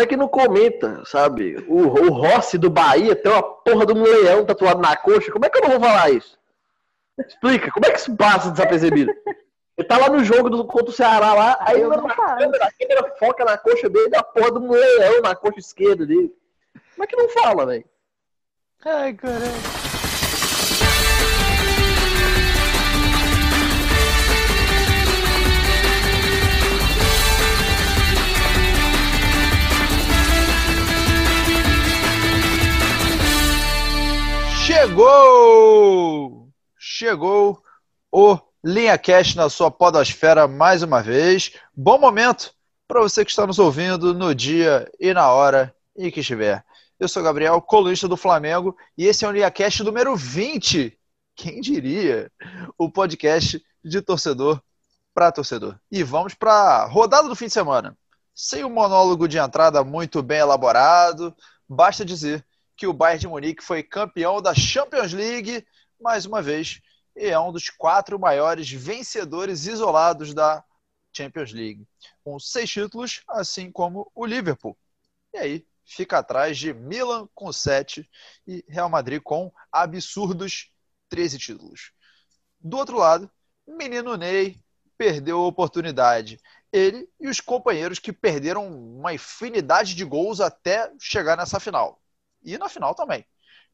Como é que não comenta, sabe? O, o Rossi do Bahia tem uma porra de um leão tatuado na coxa. Como é que eu não vou falar isso? Explica, como é que isso passa desapercebido? Ele tá lá no jogo do, contra o Ceará lá, aí Eu na não câmera, a câmera foca na coxa dele, a porra de um leão na coxa esquerda dele. Como é que não fala, velho? Ai, caralho. Chegou! Chegou o Linha Cash na sua podosfera mais uma vez. Bom momento para você que está nos ouvindo no dia e na hora em que estiver. Eu sou Gabriel, colunista do Flamengo, e esse é o Linha Cash número 20. Quem diria? O podcast de torcedor para torcedor. E vamos para a rodada do fim de semana. Sem um monólogo de entrada muito bem elaborado, basta dizer que o Bayern de Munique foi campeão da Champions League mais uma vez e é um dos quatro maiores vencedores isolados da Champions League, com seis títulos, assim como o Liverpool. E aí fica atrás de Milan com sete e Real Madrid com absurdos 13 títulos. Do outro lado, menino Ney perdeu a oportunidade. Ele e os companheiros que perderam uma infinidade de gols até chegar nessa final. E na final também.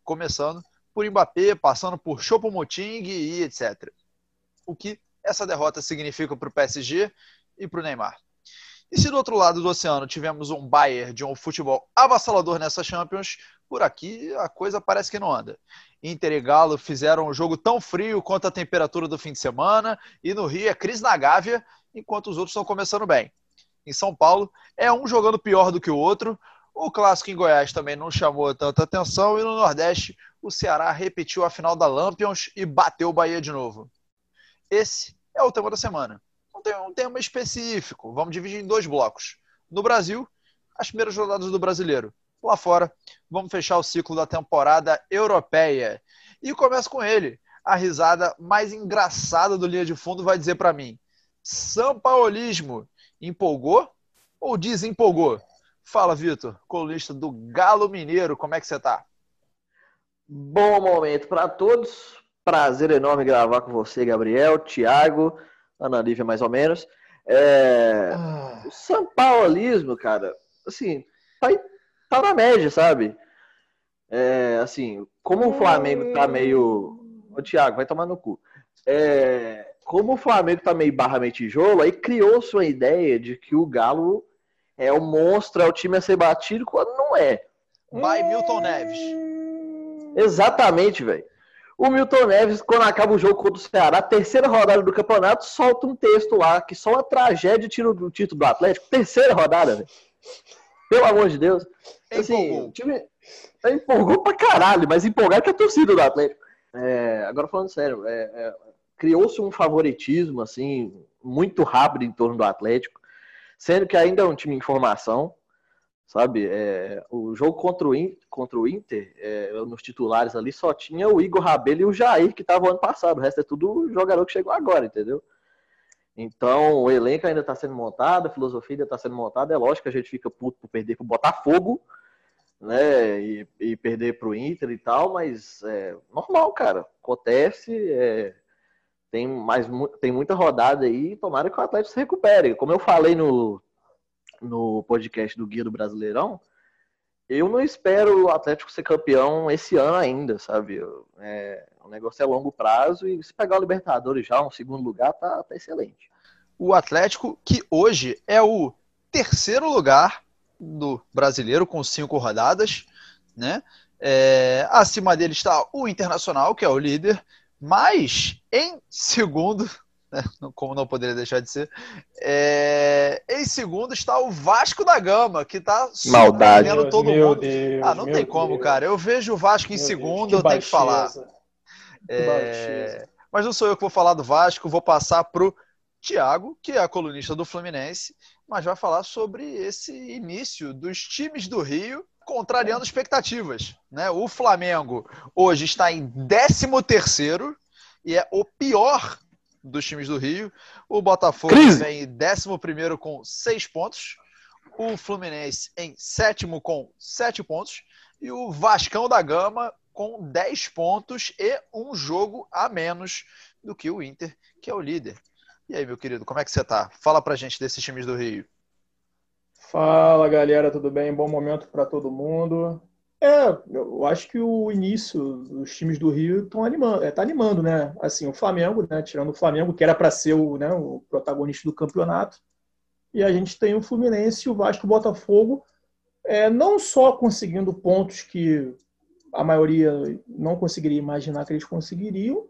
Começando por Mbappé, passando por Choupo-Moting e etc. O que essa derrota significa para o PSG e para o Neymar. E se do outro lado do oceano tivemos um Bayern de um futebol avassalador nessa Champions, por aqui a coisa parece que não anda. Inter e Galo fizeram um jogo tão frio quanto a temperatura do fim de semana, e no Rio é crise na Gávea, enquanto os outros estão começando bem. Em São Paulo, é um jogando pior do que o outro. O clássico em Goiás também não chamou tanta atenção, e no Nordeste, o Ceará repetiu a final da Lampions e bateu o Bahia de novo. Esse é o tema da semana. Não tem um tema específico, vamos dividir em dois blocos. No Brasil, as primeiras rodadas do brasileiro. Lá fora, vamos fechar o ciclo da temporada europeia. E começo com ele. A risada mais engraçada do linha de fundo vai dizer para mim: São Paulismo empolgou ou desempolgou? Fala, Vitor, colunista do Galo Mineiro, como é que você tá? Bom momento para todos. Prazer enorme gravar com você, Gabriel, Thiago, Ana Lívia, mais ou menos. É... O São Paulismo, cara, assim, tá, tá na média, sabe? É, assim, como o Flamengo tá meio. Ô, Thiago, vai tomar no cu. É, como o Flamengo tá meio barra meio tijolo, aí criou-se uma ideia de que o Galo é o monstro, é o time a ser batido, quando não é. Vai Milton Neves. Exatamente, velho. O Milton Neves, quando acaba o jogo contra o Ceará, terceira rodada do campeonato, solta um texto lá que só uma tragédia tira o título do Atlético. Terceira rodada, velho. Pelo amor de Deus. Assim, Empolgou. o time empolgou pra caralho, mas empolgado que a torcida do Atlético. É, agora falando sério, é, é, criou-se um favoritismo, assim, muito rápido em torno do Atlético, sendo que ainda é um time em formação, sabe? É, o jogo contra o Inter, contra o Inter é, nos titulares ali, só tinha o Igor Rabelo e o Jair, que estavam ano passado. O resto é tudo jogador que chegou agora, entendeu? Então, o elenco ainda está sendo montado, a filosofia ainda está sendo montada. É lógico que a gente fica puto por perder para o Botafogo, né? E, e perder para o Inter e tal, mas é normal, cara. Acontece. é, tem, mais, tem muita rodada aí. Tomara que o Atlético se recupere. Como eu falei no, no podcast do Guia do Brasileirão, eu não espero o Atlético ser campeão esse ano ainda, sabe? É, o negócio é longo prazo e se pegar o Libertadores já, um segundo lugar, tá, tá excelente. O Atlético, que hoje é o terceiro lugar do brasileiro, com cinco rodadas, né? É, acima dele está o Internacional, que é o líder, mas em segundo, né, como não poderia deixar de ser, é, em segundo está o Vasco da Gama, que está surpreendendo todo meu mundo. Deus, Ah, não tem como, Deus, cara. Eu vejo o Vasco em meu Deus, segundo, que eu tenho que falar. que É. Mas não sou eu que vou falar do Vasco, vou passar pro Thiago, que é a colunista do Fluminense, mas vai falar sobre esse início dos times do Rio contrariando expectativas. Né? O Flamengo hoje está em 13º e é o pior dos times do Rio. O Botafogo Crise. vem em 11º com 6 pontos. o Fluminense em sétimo com sete pontos e o Vascão da Gama com 10 pontos e um jogo a menos do que o Inter, que é o líder. E aí, meu querido, como é que você tá? Fala pra gente desses times do Rio. Fala, galera, tudo bem? Bom momento para todo mundo. É, eu acho que o início dos times do Rio estão animando, é, tá animando, né? Assim, o Flamengo, né? Tirando o Flamengo, que era para ser o, né, o protagonista do campeonato. E a gente tem o Fluminense o Vasco o Botafogo, é, não só conseguindo pontos que a maioria não conseguiria imaginar que eles conseguiriam,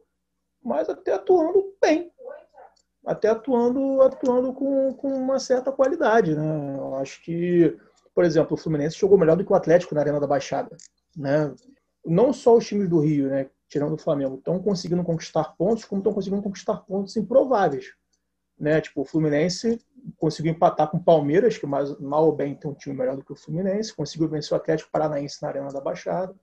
mas até atuando bem. Até atuando, atuando com, com uma certa qualidade, né? Eu acho que, por exemplo, o Fluminense jogou melhor do que o Atlético na Arena da Baixada, né? Não só os times do Rio, né? Tirando o Flamengo, estão conseguindo conquistar pontos, como estão conseguindo conquistar pontos improváveis. Né? Tipo, o Fluminense conseguiu empatar com o Palmeiras, que mais, mal ou bem tem um time melhor do que o Fluminense, conseguiu vencer o Atlético Paranaense na Arena da Baixada.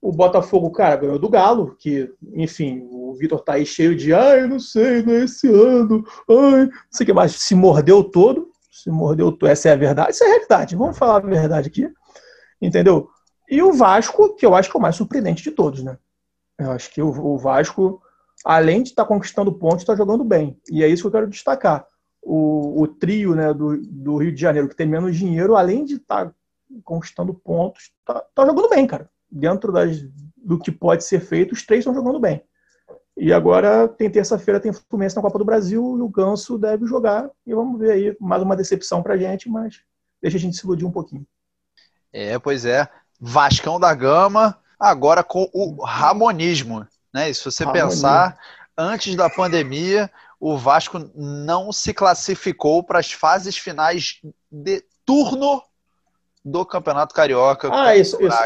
O Botafogo, cara, ganhou do Galo, que, enfim, o Vitor tá aí cheio de, ai, não sei, não é esse ano, ai, não sei o que mais, se mordeu todo, se mordeu todo, essa é a verdade, isso é a realidade, vamos falar a verdade aqui, entendeu? E o Vasco, que eu acho que é o mais surpreendente de todos, né? Eu acho que o, Vasco, além de estar tá conquistando pontos, está jogando bem, e é isso que eu quero destacar. O, o trio né, do, do, Rio de Janeiro, que tem menos dinheiro, além de estar tá conquistando pontos, tá, tá jogando bem, cara dentro das, do que pode ser feito, os três estão jogando bem. E agora, tem terça-feira, tem Fluminense na Copa do Brasil e o Ganso deve jogar. E vamos ver aí, mais uma decepção pra gente, mas deixa a gente se iludir um pouquinho. É, pois é. Vascão da Gama, agora com o Ramonismo. Né? E se você Ramonismo. pensar, antes da pandemia, o Vasco não se classificou para as fases finais de turno do Campeonato Carioca. Ah, isso, isso,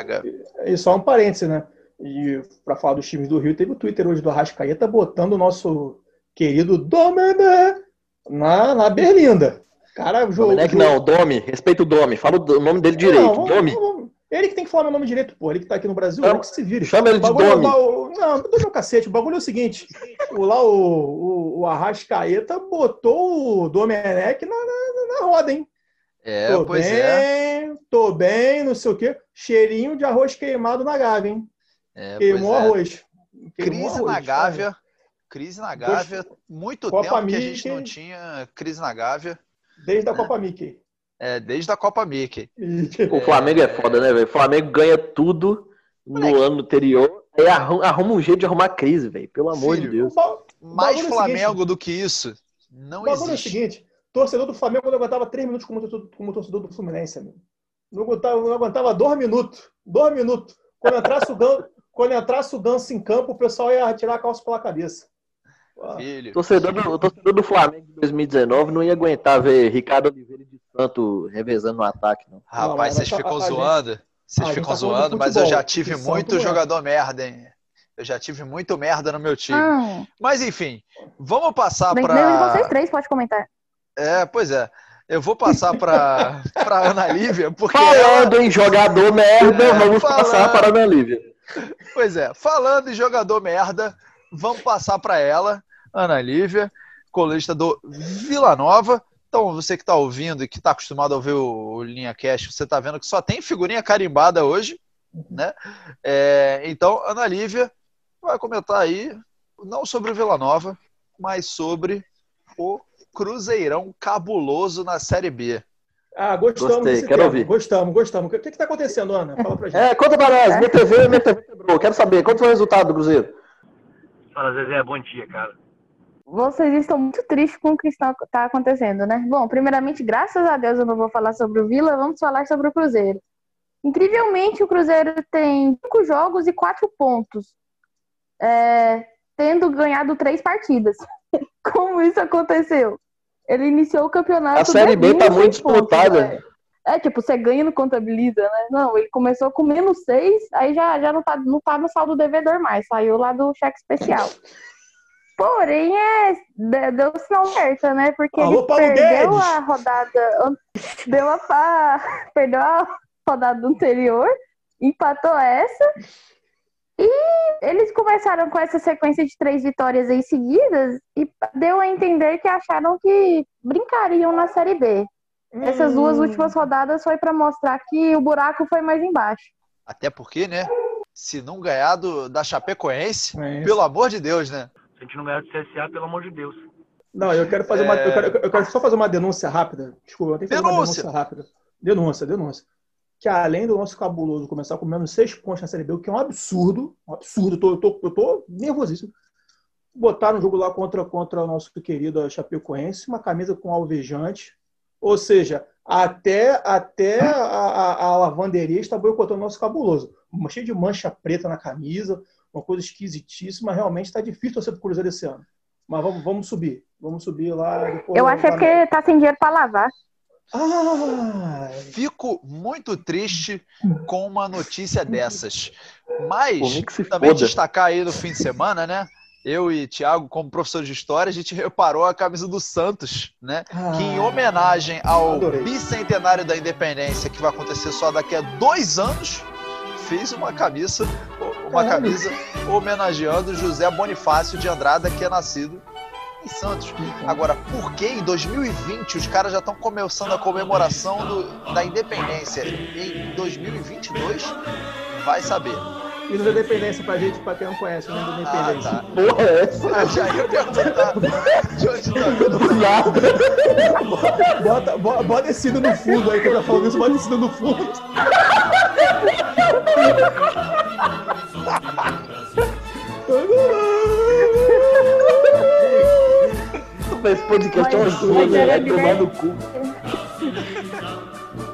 isso só um parêntese, né? E para falar dos times do Rio, teve o Twitter hoje do Arrascaeta botando o nosso querido Domené na, na Berlinda. Cara, jogou. Domenech não, Domi, respeita o Domi, fala o nome dele direito. Não, Domi. Ele que tem que falar meu nome direito, pô. Ele que tá aqui no Brasil, ele que se vire. Chama ele de bagulho, Domi. O, não, não meu cacete. O bagulho é o seguinte: o, lá o, o, o Arrascaeta botou o Domenech na, na, na roda, hein? É, tô pois é. bem, é. Tô bem, não sei o quê. Cheirinho de arroz queimado na Gávea, hein? É, Queimou é. arroz. Queimou crise arroz, na Gávea. Crise na Gávea. Muito Copa tempo Mickey, que a gente não tinha crise na Gávea. Desde a Copa Mickey. É, desde a Copa Mickey. O Flamengo é foda, né, velho? O Flamengo ganha tudo no Moleque. ano anterior. Aí arruma, arruma, um jeito de arrumar crise, velho. Pelo amor Filho, de Deus. Mais Flamengo seguinte, do que isso. Não existe. é o seguinte: torcedor do Flamengo não aguentava três minutos como, como torcedor do Fluminense, amigo. Não aguentava, não aguentava dois minutos. Dois minutos. Quando entrasse o Ganso, quando entrasse o Ganso em campo, o pessoal ia tirar a calça pela cabeça. Filho. Torcedor do, torcedor do Flamengo de 2019 não ia aguentar ver Ricardo Oliveira de Santo revezando no ataque, não. Rapaz, vocês ficam zoando. Vocês ficam tá zoando, mas eu já tive muito jogador merda, hein? Eu já tive muito merda no meu time. Ah. Mas enfim, vamos passar para. Vocês três pode comentar. É, pois é. Eu vou passar para para Ana Lívia, porque falando ela... em jogador merda, é, vamos falando... passar para Ana Lívia. Pois é, falando em jogador merda, vamos passar para ela, Ana Lívia, colunista do Vila Nova. Então, você que está ouvindo e que está acostumado a ouvir o Linha Cash, você está vendo que só tem figurinha carimbada hoje, né? É, então, Ana Lívia vai comentar aí, não sobre o Vila Nova, mas sobre o Cruzeirão cabuloso na Série B. Ah, gostamos Gostei, desse quero tema. ouvir. Gostamos, gostamos. O que está acontecendo, Ana? Fala pra gente. É, conta para nós. Minha TV, minha TV quebrou. Quero saber, quanto foi o resultado do Cruzeiro? Fala, Zezé. Bom dia, cara. Vocês estão muito tristes com o que está acontecendo, né? Bom, primeiramente, graças a Deus eu não vou falar sobre o Vila, vamos falar sobre o Cruzeiro. Incrivelmente, o Cruzeiro tem cinco jogos e quatro pontos, é, tendo ganhado três partidas. Como isso aconteceu? Ele iniciou o campeonato. A Série B tá muito disputada. Né? É, tipo, você ganha no contabiliza, né? Não, ele começou com menos seis, aí já, já não, tá, não tá no saldo devedor mais, saiu lá do cheque especial. Porém, é, deu sinal certo, né? Porque Alô, ele Paulo perdeu Guedes. a rodada. Deu a, perdeu a rodada anterior, empatou essa e eles começaram com essa sequência de três vitórias aí seguidas e deu a entender que acharam que brincariam na Série B. Essas duas Hum. últimas rodadas foi pra mostrar que o buraco foi mais embaixo. Até porque, né? Se não ganhar do, da Chapecoense, É pelo amor de Deus, né? Se a gente não ganhar do CSA, pelo amor de Deus. Não, eu quero fazer uma. É. Eu quero, eu quero só fazer uma denúncia rápida. Desculpa, eu tenho que fazer uma Denúncia. denúncia rápida. Denúncia, denúncia. Que além do nosso cabuloso começar com menos seis pontos na Série B, o que é um absurdo, um absurdo, eu tô, eu tô, eu tô nervosíssimo. Botaram um jogo lá contra, contra o nosso querido Chapecoense, uma camisa com alvejante. Ou seja, até, até a, a, a lavanderia está boicotando o nosso cabuloso. Uma cheia de mancha preta na camisa, uma coisa esquisitíssima. Realmente está difícil torcer pro Cruzeiro esse ano. Mas vamos, vamos subir. Vamos subir lá. depois Eu acho é porque tá sem dinheiro pra lavar. Ah, Fico muito triste com uma notícia dessas. Mas também foda. destacar aí no fim de semana, né? Eu e Thiago, como professor de história, a gente reparou a camisa do Santos, né? Que em homenagem ao Adorei. bicentenário da independência, que vai acontecer só daqui a dois anos, fez uma camisa, uma camisa homenageando José Bonifácio de Andrada, que é nascido em Santos. Agora, por que em 2020 os caras já estão começando a comemoração do- da independência? Em 2022, vai saber. E no Independência pra gente, pra quem não conhece, o nome do Ah, Independência. tá. Porra, é essa? Ah, já ia perguntar de onde tá vindo Do nada. Bota, bo- bota esse no fundo aí, que eu tá falando isso, bota esse no fundo. Esse podcast é uma Mas- Vai de tomar no cu.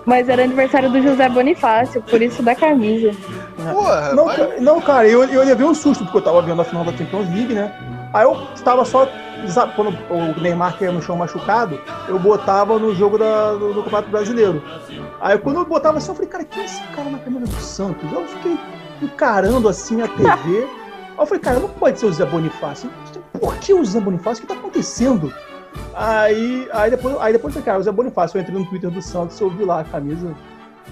Mas era aniversário do José Bonifácio, por isso da camisa. Porra, Não, mas- ca- não, cara, eu, eu levei um susto, porque eu tava vendo a final da Champions League, né? Aí eu tava só. Quando o Neymar caiu no chão machucado, eu botava no jogo da- do, do Campeonato Brasileiro. Aí quando eu botava assim, eu falei, cara, quem é esse cara na camisa do Santos? Eu fiquei encarando assim a TV. Aí eu falei, cara, não pode ser o Zé Bonifácio. Por que o Zé Bonifácio? O que tá acontecendo? Aí, aí depois, aí depois cara, o Zé Bonifácio, eu entrei no Twitter do Santos, eu vi lá a camisa.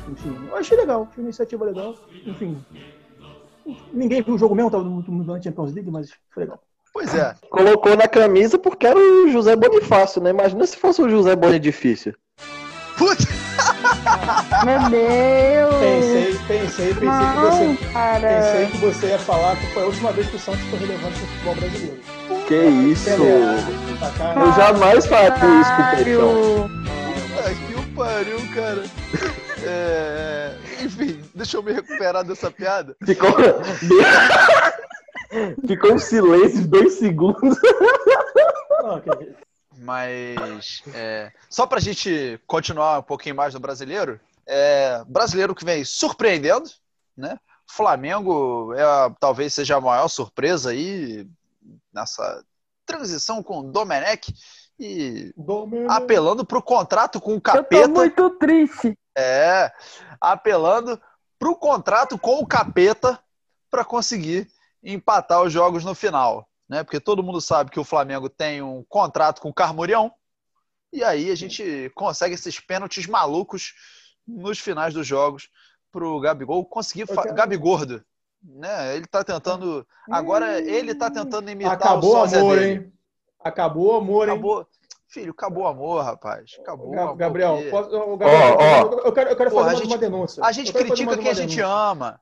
Enfim, eu achei legal, achei uma iniciativa legal. Enfim, Ninguém viu o jogo mesmo, tava muito muito na Champions League, mas foi legal. Pois é. Colocou na camisa porque era o José Bonifácio, né? Imagina se fosse o José Bonifício. Putz, Meu Deus! Pensei, pensei, pensei que você. Não, cara. Pensei que você ia falar que foi a última vez que o Santos foi relevante no futebol brasileiro. Que isso? Eu jamais faria isso com o Peixão. Puta que o pariu, cara. É, Enfim, deixa eu me recuperar dessa piada. Ficou. Ficou um silêncio de dois segundos. Mas é, só pra gente continuar um pouquinho mais do brasileiro, é, brasileiro que vem surpreendendo, né? Flamengo é, talvez seja a maior surpresa aí nessa transição com o Domenech e Domino- apelando pro contrato com o Eu tô capeta. muito triste. É, apelando pro contrato com o capeta para conseguir empatar os jogos no final, né? Porque todo mundo sabe que o Flamengo tem um contrato com o Carmurião e aí a gente consegue esses pênaltis malucos nos finais dos jogos pro Gabigol conseguir fa... quero- Gabigordo, né? Ele tá tentando agora ele tá tentando imitar Acabou o sósia amor, dele. hein? Acabou o amor, hein? Acabou, filho, acabou o amor, rapaz. Acabou. o Ga- amor, Gabriel, posso, ô, Gabriel, ó. eu- quero, eu quero Porra, fazer mais gente- uma denúncia. A gente critica quem a gente ama.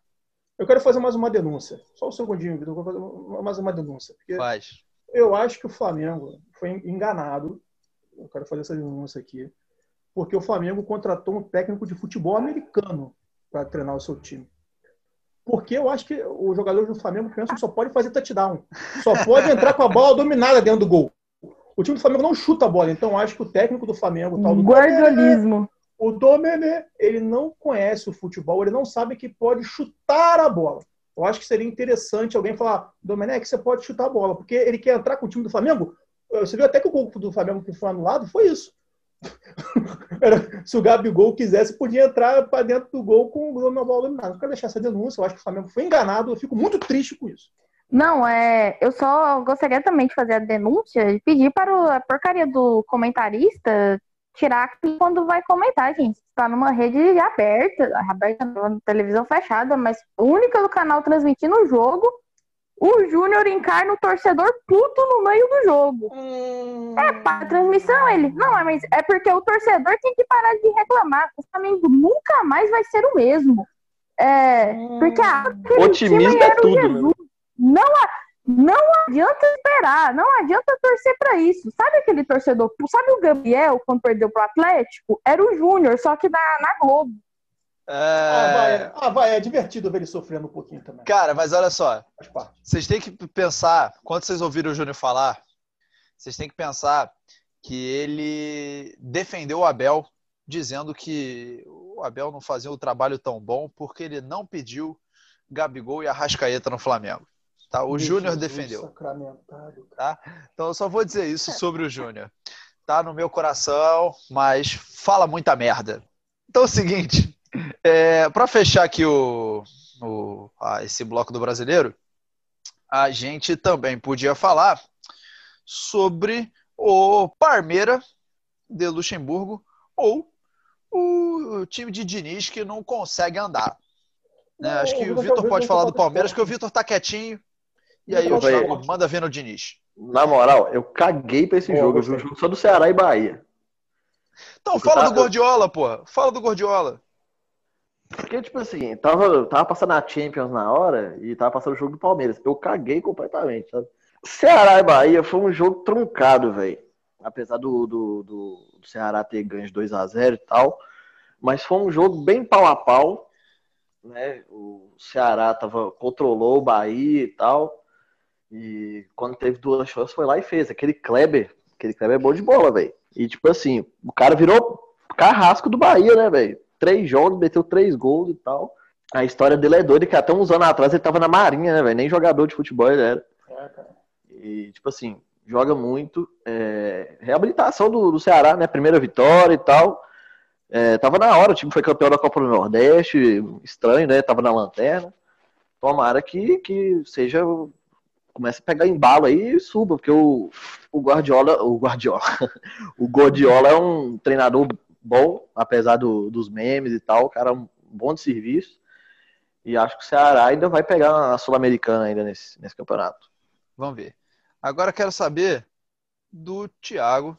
Eu quero fazer mais uma denúncia. Só um segundinho, Vitor. Eu quero fazer mais uma denúncia. Porque Faz. eu acho que o Flamengo foi enganado. Eu quero fazer essa denúncia aqui. Porque o Flamengo contratou um técnico de futebol americano para treinar o seu time. Porque eu acho que os jogadores do Flamengo pensam que só pode fazer touchdown. Só pode entrar com a bola dominada dentro do gol. O time do Flamengo não chuta a bola. Então eu acho que o técnico do Flamengo, o tal do Guardolismo. o Domenech, ele não conhece o futebol, ele não sabe que pode chutar a bola. Eu acho que seria interessante alguém falar, Domenech, você pode chutar a bola, porque ele quer entrar com o time do Flamengo. Você viu até que o gol do Flamengo que foi anulado foi isso. Era- se o Gabigol quisesse, podia entrar para dentro do gol com o bola dominada. Eu quero deixar essa denúncia, eu acho que o Flamengo foi enganado, eu fico muito triste com isso. Não, é. Eu só gostaria também de fazer a denúncia e pedir para o- a porcaria do comentarista tirar quando vai comentar, gente. Está numa rede aberta, aberta televisão fechada, mas única do canal transmitindo o jogo. O Júnior encarna o torcedor puto no meio do jogo. Hum. É, para transmissão ele. Não, mas é porque o torcedor tem que parar de reclamar. O Flamengo nunca mais vai ser o mesmo. É, porque a Otimismo time é era o tudo, né? Jesus. Não, a- não adianta esperar, não adianta torcer pra isso. Sabe aquele torcedor? Sabe o Gabriel quando perdeu pro Atlético? Era o Júnior, só que na, na Globo. Ah, vai, É... é. ah, vai, é divertido ver ele sofrendo um pouquinho também. Cara, mas olha só. Vocês têm que pensar, quando vocês ouviram o Júnior falar, vocês têm que pensar que ele defendeu o Abel, dizendo que o Abel não fazia o trabalho tão bom porque ele não pediu Gabigol e Arrascaeta no Flamengo. Tá? O Júnior defendeu. sacramentado. Então eu só vou dizer isso sobre o Júnior. Tá no meu coração, mas fala muita merda. Então é o seguinte, é, para fechar aqui o, o- ah, esse bloco do brasileiro, a gente também podia falar sobre o Parmeira de Luxemburgo ou o time de Diniz que não consegue andar. Né? Não, Acho que o Vitor pode falar do concordo Palmeiras, porque o Vitor tá quietinho. E aí Eu o vou- Thiago manda ver no Diniz. Na moral, eu caguei pra esse Boa, jogo. Eu vi o jogo só do Ceará e Bahia. Então fala do Gordiola, porra. Fala do Gordiola. Porque, tipo assim, tava, tava passando a Champions na hora e tava passando o jogo do Palmeiras. Eu caguei completamente, sabe? Ceará e Bahia foi um jogo truncado, velho. Apesar do, do, do, Ceará ter ganho de 2 a 0 e tal. Mas foi um jogo bem pau a pau. Né? O Ceará tava, controlou o Bahia e tal. E quando teve duas chances, foi lá e fez. Aquele Kleber, aquele Kleber é bom de bola, velho. E tipo assim, o cara virou carrasco do Bahia, né, velho? Três jogos, meteu três gols e tal. A história dele é doida, que até uns anos atrás ele tava na Marinha, né, velho? Nem jogador de futebol ele era. É, cara. E, tipo assim, joga muito. É, Reabilitação do, do Ceará, né? Primeira vitória e tal. É, tava na hora, o time foi campeão da Copa do Nordeste. Estranho, né? Tava na lanterna. Tomara que, que seja. Comece a pegar embalo aí e suba, porque o, o Guardiola. O Guardiola. o Guardiola é um treinador bom, apesar do- dos memes e tal. O cara é um bom de serviço. E acho que o Ceará ainda vai pegar a Sul-Americana ainda nesse, nesse campeonato. Vamos ver. Agora quero saber do Thiago.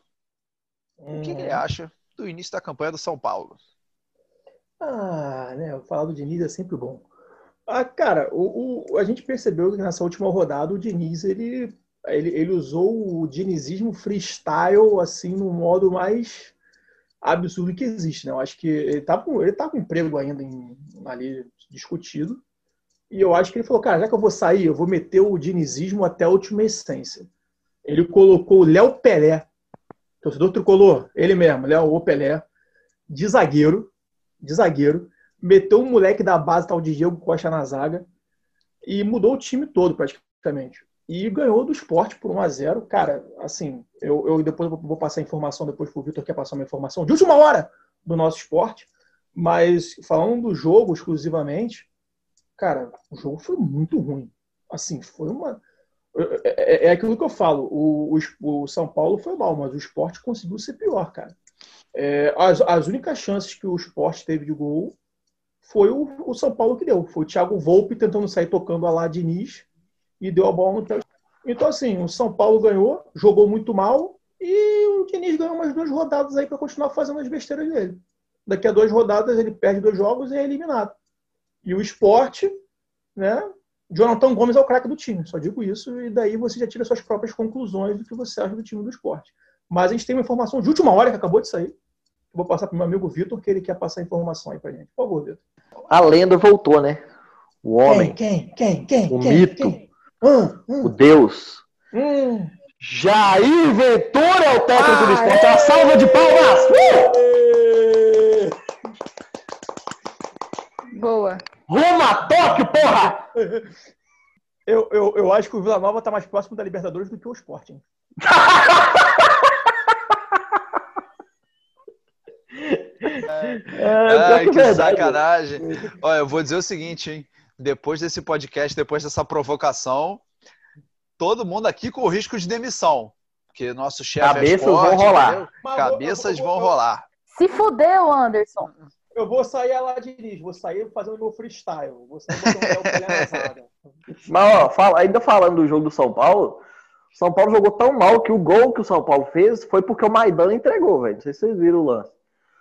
O que, que ele Hum. acha do início da campanha do São Paulo? Ah, né? Falar do Diniz é sempre bom. Ah, cara, o, o- a gente percebeu que nessa última rodada o Diniz ele, ele, ele usou o dinizismo freestyle assim no modo mais absurdo que existe, né? Eu acho que ele tá com, ele tá com emprego ainda em- ali discutido. E eu acho que ele falou, cara, já que eu vou sair, eu vou meter o dinizismo até a última essência. Ele colocou o Léo Pelé, torcedor tricolor, ele mesmo, Léo o Pelé, de zagueiro, de zagueiro, meteu um moleque da base tal de Diego Costa na zaga e mudou o time todo praticamente. E ganhou do esporte por 1 a 0 Cara, assim, eu, eu depois vou- passar a informação depois pro Vitor, quer passar uma informação de última hora do nosso esporte. Mas falando do jogo exclusivamente, cara, o jogo foi muito ruim. Assim, foi uma. É, é- é aquilo que eu falo. O, o, o São Paulo foi mal, mas o esporte conseguiu ser pior, cara. É, as, as únicas chances que o esporte teve de gol foi o, o São Paulo que deu. Foi o Thiago Volpe tentando sair tocando a lá Diniz e deu a bola no. Então, assim, o São Paulo ganhou, jogou muito mal e o Diniz ganhou umas duas rodadas aí para continuar fazendo as besteiras dele. Daqui a duas rodadas ele perde dois jogos e é eliminado. E o esporte, né? Jonathan Gomes é o craque do time, só digo isso, e daí você já tira suas próprias conclusões do que você acha do time do esporte. Mas a gente tem uma informação de última hora que acabou de sair. Vou passar para o meu amigo Vitor, que ele quer passar a informação aí pra gente. Por favor, Vitor. A lenda voltou, né? O homem, Quem? Quem? Quem? Quem? O quem? mito. Quem? Hum, o hum, Deus. hum. Jair Ventura é o técnico do Ah, esporte. Uma salva de palmas! Uh! Boa. Rumo a Tóquio, porra! Eu, eu, eu acho que o Vila Nova está mais próximo da Libertadores do que o Sporting. É, Ai, que verdade. sacanagem. Olha, eu vou dizer o seguinte, hein? Depois desse podcast, depois dessa provocação, todo mundo aqui com o risco de demissão. Porque nosso chefe é Cabeças esporte, vão rolar. Cabeças vão rolar. Se fudeu, Anderson. eu vou sair a lá de vou sair fazendo meu freestyle. Vou sair zaga. Mas, ó, fala, ainda falando do jogo do São Paulo, o São Paulo jogou tão mal que o gol que o São Paulo fez foi porque o Maidana entregou, velho. Não sei se vocês viram o lance.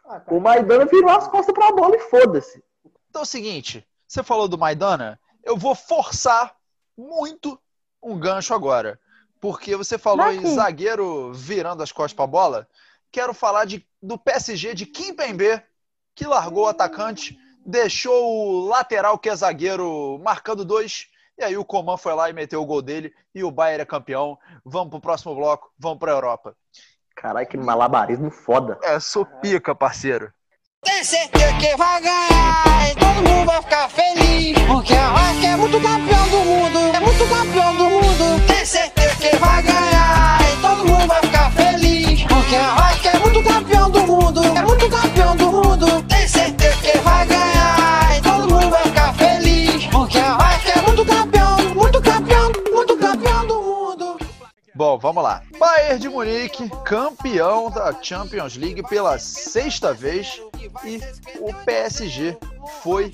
Ah, O Maidana virou as costas pra bola e foda-se. Então é o seguinte, você falou do Maidana, eu vou forçar muito um gancho agora. Porque você falou em zagueiro virando as costas pra bola. Quero falar de, do PSG de Kim Pembe, que largou o atacante, deixou o lateral, que é zagueiro, marcando dois. E aí o Coman foi lá e meteu o gol dele. E o Bayern é campeão. Vamos pro próximo bloco, vamos pra Europa. Caralho, que malabarismo foda. É, sou pica, parceiro. Tem certeza que vai ganhar e todo mundo vai ficar feliz. Porque a Rock é muito campeão do mundo, é muito campeão do mundo. Tem certeza vamos lá. Bayern de Munique, campeão da Champions League pela sexta vez e o PSG foi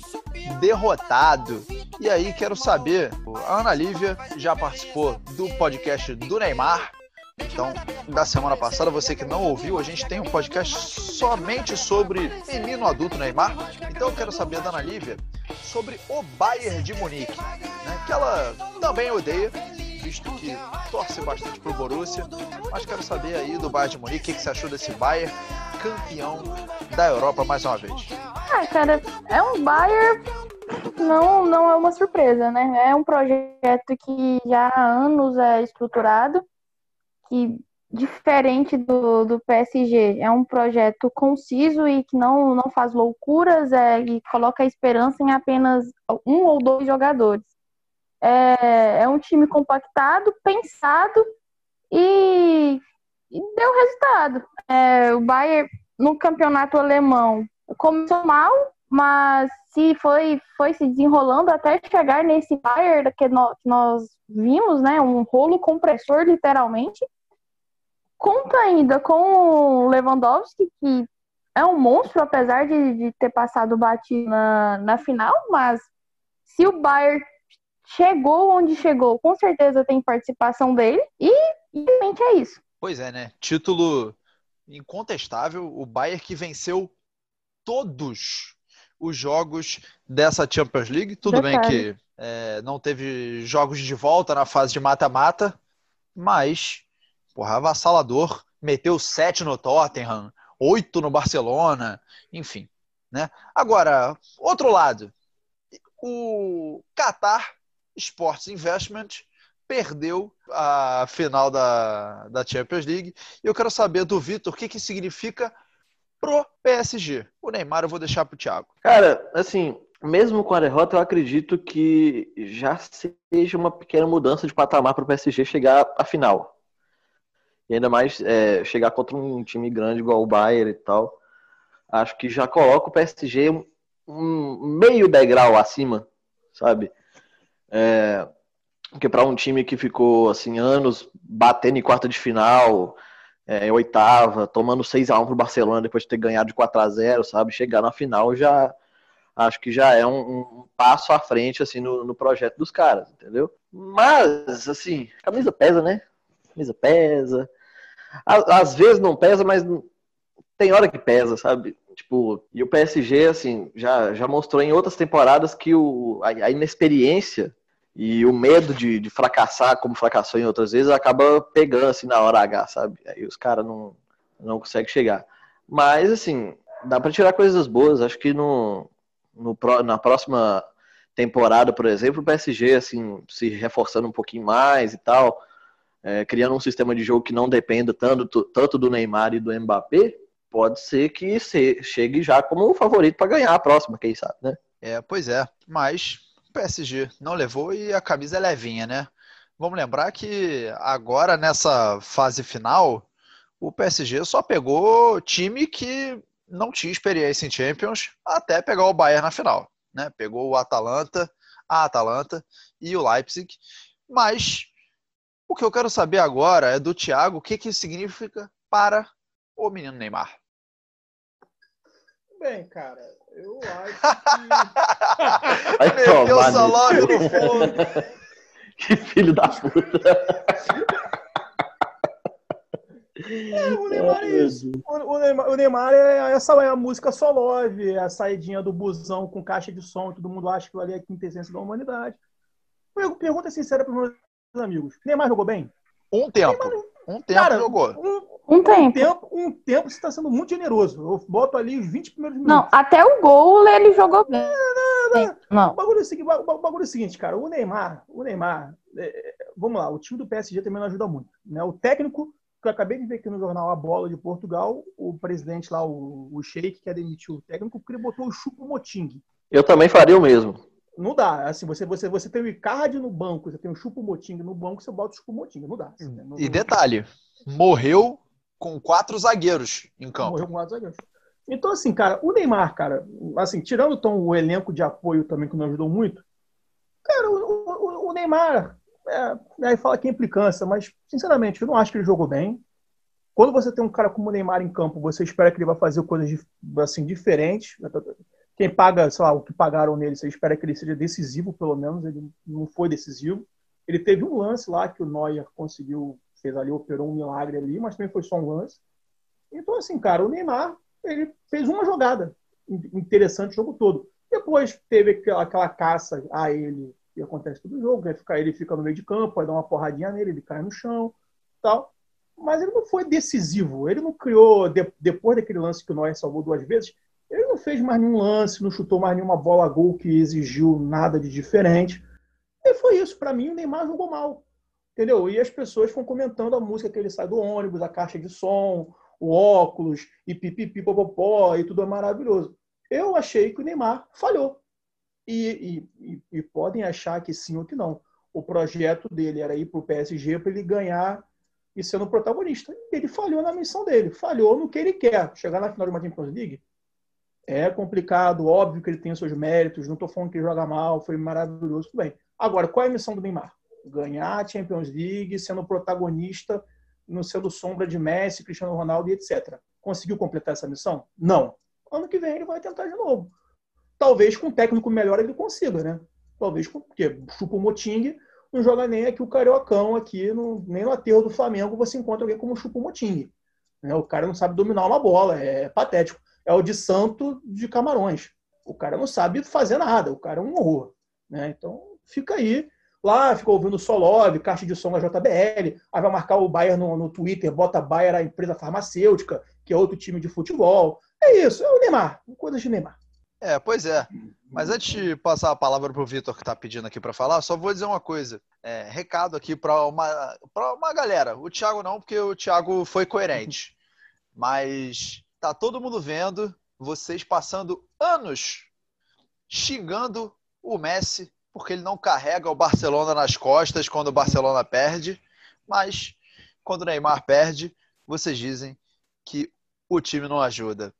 derrotado. E aí quero saber, a Ana Lívia já participou do podcast do Neymar. Então, da semana passada, você que não ouviu, a gente tem um podcast somente sobre menino adulto Neymar. Então eu quero saber da Ana Lívia sobre o Bayern de Munique, né, que ela também odeia, visto que torce bastante pro Borussia, mas quero saber aí do Bayern de Munique, o que, você achou desse Bayern campeão da Europa mais uma vez. Ah, cara, é um Bayer, não, não é uma surpresa, né? É um projeto que já há anos é estruturado, que diferente do, do PSG, é um projeto conciso e que não, não faz loucuras é, e coloca a esperança em apenas um ou dois jogadores. É, é um time compactado, pensado e, e deu resultado. É, o Bayern no campeonato alemão começou mal, mas se foi, foi se desenrolando até chegar nesse Bayern que nós, nós vimos, né, um rolo compressor literalmente. Conta ainda com o Lewandowski, que é um monstro, apesar de, de ter passado batido na, na final, mas se o Bayern chegou onde chegou, com certeza tem participação dele, e infelizmente é isso. Pois é, né? Título incontestável, o Bayern que venceu todos os jogos dessa Champions League. Tudo bem que é, não teve jogos de volta na fase de mata-mata, mas, porra, avassalador. Meteu 7 no Tottenham, 8 no Barcelona, enfim. Né? Agora, outro lado, o Qatar Sports Investment perdeu a final da, da Champions League. E eu quero saber do Vitor o que, que significa pro PSG. O Neymar eu vou deixar pro Thiago. Cara, assim, mesmo com a derrota, eu acredito que já seja uma pequena mudança de patamar para o PSG chegar à final. E ainda mais é, chegar contra um time grande igual o Bayern e tal. Acho que já coloca o PSG um, meio degrau acima, sabe? É, porque para um time que ficou assim anos batendo em quarta de final, é, em oitava, tomando 6 a 1 pro Barcelona depois de ter ganhado de 4 a 0 sabe? Chegar na final já acho que já é um, um passo à frente assim no, no, projeto dos caras, entendeu? Mas assim, camisa pesa, né? Camisa pesa. Às, às vezes não pesa, mas tem hora que pesa, sabe? Tipo, e o PSG assim já, já mostrou em outras temporadas que o, a, a inexperiência e o medo de, de, fracassar, como fracassou em outras vezes, acaba pegando assim na hora H, sabe? Aí os caras não, não conseguem chegar. Mas, assim, dá para tirar coisas boas. Acho que no, no, na próxima temporada, por exemplo, o PSG, assim, se reforçando um pouquinho mais e tal, é, criando um sistema de jogo que não dependa tanto, tanto do Neymar e do Mbappé, pode ser que se, chegue já como o favorito para ganhar a próxima, quem sabe, né? É, pois é. Mas o PSG não levou e a camisa é levinha, né? Vamos lembrar que agora nessa fase final, o PSG só pegou time que não tinha experiência em Champions até pegar o Bayern na final, né? Pegou o Atalanta, a Atalanta e o Leipzig. Mas o que eu quero saber agora é do Thiago o que, que isso significa para o menino Neymar. Bem, cara, Eu acho que. Vai Meteu o salário no fundo. Que filho da puta. o Neymar é isso. O, Neymar, o Neymar é essa é a música só love, é a saidinha do busão com caixa de som, todo mundo acha que ali é a quintessência da humanidade. Per- Pergunta sincera para os meus amigos. Neymar jogou bem? Um tempo. Um tempo Cara, jogou. Um, Um um tempo. tempo, um tempo você está sendo muito generoso. Eu boto ali os 20 primeiros Não, minutos. até o gol ele jogou bem. O Não. bagulho, é o seguinte, o bagulho é o seguinte, cara. O Neymar, o Neymar, é, vamos lá, o time do PSG também não ajuda muito. Né? O técnico, que eu acabei de ver aqui no jornal A Bola de Portugal, o presidente lá, o, o Sheik, quer demitir o técnico porque ele botou o Chupo Moting. Eu também faria o mesmo. Não dá. Assim, você, você, você tem o Icardi no banco, você tem o Chupo Moting no banco, você bota o Chupo Moting. Não dá. Não- E detalhe, morreu com quatro zagueiros em campo. Morreu com quatro zagueiros. Então, assim, cara, o Neymar, cara, assim, tirando então, o elenco de apoio também, que não ajudou muito, cara, o, o- o Neymar, é, aí fala que é implicância, mas, sinceramente, eu não acho que ele jogou bem. Quando você tem um cara como o Neymar em campo, você espera que ele vai fazer coisas assim, diferentes. Quem paga, sei lá, o que pagaram nele, você espera que ele seja decisivo, pelo menos. Ele não foi decisivo. Ele teve um lance lá que o Neuer conseguiu, fez ali, operou um milagre ali, mas também foi só um lance. Então, assim, cara, o Neymar, ele fez uma jogada interessante o jogo todo. Depois teve aquela, aquela caça a ele, que acontece todo jogo, né? Ele fica no meio de campo, aí dá uma porradinha nele, ele cai no chão tal. Mas ele não foi decisivo. Ele não criou, de- depois daquele lance que o Neuer salvou duas vezes, não fez mais nenhum lance, não chutou mais nenhuma bola a gol que exigiu nada de diferente. E foi isso. Para mim, o Neymar jogou mal. Entendeu? E as pessoas foram comentando a música que ele sai do ônibus, a caixa de som, o óculos, e pipipi, popopó, e tudo é maravilhoso. Eu achei que o Neymar falhou. E, e- e- podem achar que sim ou que não. O projeto dele era ir para o PSG para ele ganhar e sendo protagonista. Ele falhou na missão dele, falhou no que ele quer. Chegar na final de uma Champions League é complicado, óbvio que ele tem os seus méritos, não estou falando que ele joga mal, foi maravilhoso, tudo bem. Agora, qual é a missão do Neymar? Ganhar a Champions League, sendo protagonista, não sendo sombra de Messi, Cristiano Ronaldo e etc. Conseguiu completar essa missão? Não. Ano que vem ele vai tentar de novo. Talvez com um técnico melhor ele consiga, né? Talvez com, porque chupa o Moting, não joga nem aqui o Cariocão, aqui, no, nem no aterro do Flamengo você encontra alguém como o Moting. Né? O cara não sabe dominar uma bola, é patético. É o de Santo de Camarões. O cara não sabe fazer nada, o cara é um horror. Né? Então fica aí. Lá fica ouvindo Solove, caixa de som da JBL, aí vai marcar o Bayern no, no Twitter, bota Bayern a empresa farmacêutica, que é outro time de futebol. É isso, é o Neymar, coisas de Neymar. É, pois é. Mas antes de passar a palavra pro Vitor que tá pedindo aqui para falar, só vou dizer uma coisa. É, recado aqui para uma, uma galera. O Thiago não, porque o Thiago foi coerente. Mas tá todo mundo vendo vocês passando anos xingando o Messi porque ele não carrega o Barcelona nas costas quando o Barcelona perde, mas quando o Neymar perde, vocês dizem que o time não ajuda.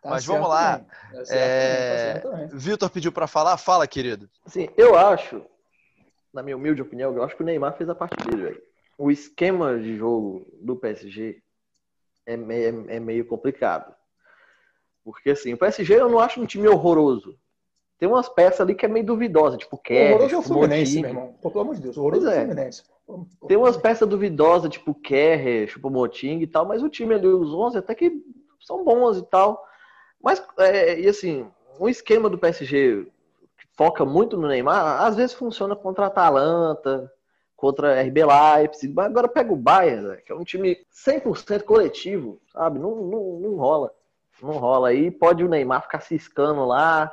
Tá Mas vamos lá. Tá É, tá. Vitor pediu para falar, fala, querido. Assim, eu acho, na minha humilde opinião, eu acho que o Neymar fez a parte dele, velho. O esquema de jogo do PSG é meio, é meio complicado. Porque, assim, o PSG eu não acho um time horroroso. Tem umas peças ali que é meio duvidosa, tipo O Kerr, horroroso é o tipo Fluminense, Motinho. meu irmão. Pô, pelo amor de Deus, o horroroso Pois é o é. Fluminense. Tem umas peças duvidosas, tipo Kerr, tipo Moting e tal, mas o time ali, os 11 até que são bons e tal. Mas, é, e assim, um esquema do PSG que foca muito no Neymar, às vezes funciona contra a Atalanta, contra RB Leipzig, agora pega o Bayern, né, que é um time 100% coletivo, sabe? Não, não, não rola. Não rola. Aí pode o Neymar ficar ciscando lá,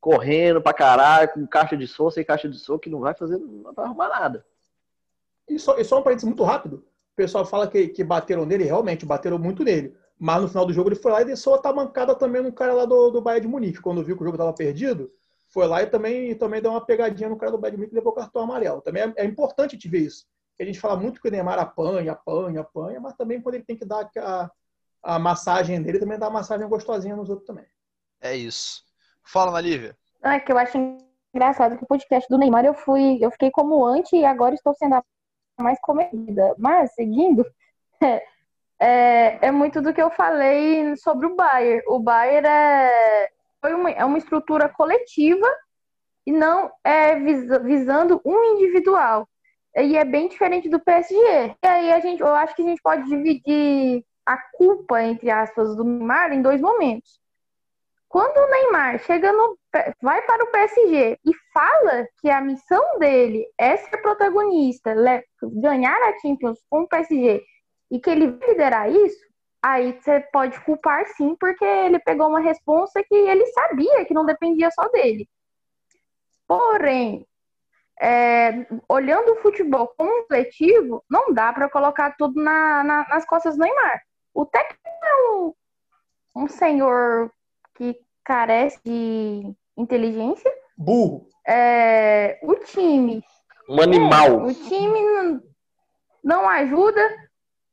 correndo pra caralho, com caixa de som, sem caixa de som, que não vai fazer, não vai arrumar nada. E só, e só um parênteses muito rápido. O pessoal fala que, que bateram nele, realmente, bateram muito nele. Mas no final do jogo ele foi lá e deixou a mancada também no cara lá do, do Bayern de Munique. Quando viu que o jogo estava perdido, foi lá e também, também deu uma pegadinha no cara do Munique e levou o cartão amarelo. Também é, é importante te ver isso. Porque a gente fala muito que o Neymar apanha, apanha, apanha, mas também quando ele tem que dar a, a massagem dele, também dá uma massagem gostosinha nos outros também. É isso. Fala, Nalívia. Não, é que eu acho engraçado que o podcast do Neymar eu fui, eu fiquei como anti e agora estou sendo a mais comedida. Mas, seguindo, é, é muito do que eu falei sobre o Bayern. O Bayern é, uma, é uma estrutura coletiva e não é visa- visando um individual. E é bem diferente do PSG. E aí a gente, eu acho que a gente pode dividir a culpa, entre aspas, do Neymar em dois momentos. Quando o Neymar chega no, vai para o PSG e fala que a missão dele é ser protagonista, ganhar a Champions com o PSG e que ele vai liderar isso, aí você pode culpar sim, porque ele pegou uma responsa que ele sabia que não dependia só dele. Porém, é, olhando o futebol como um coletivo, não dá para colocar tudo na- na- nas costas do Neymar. O técnico é um, um senhor que carece de inteligência. Burro. É, o time Um animal. o time não- não ajuda.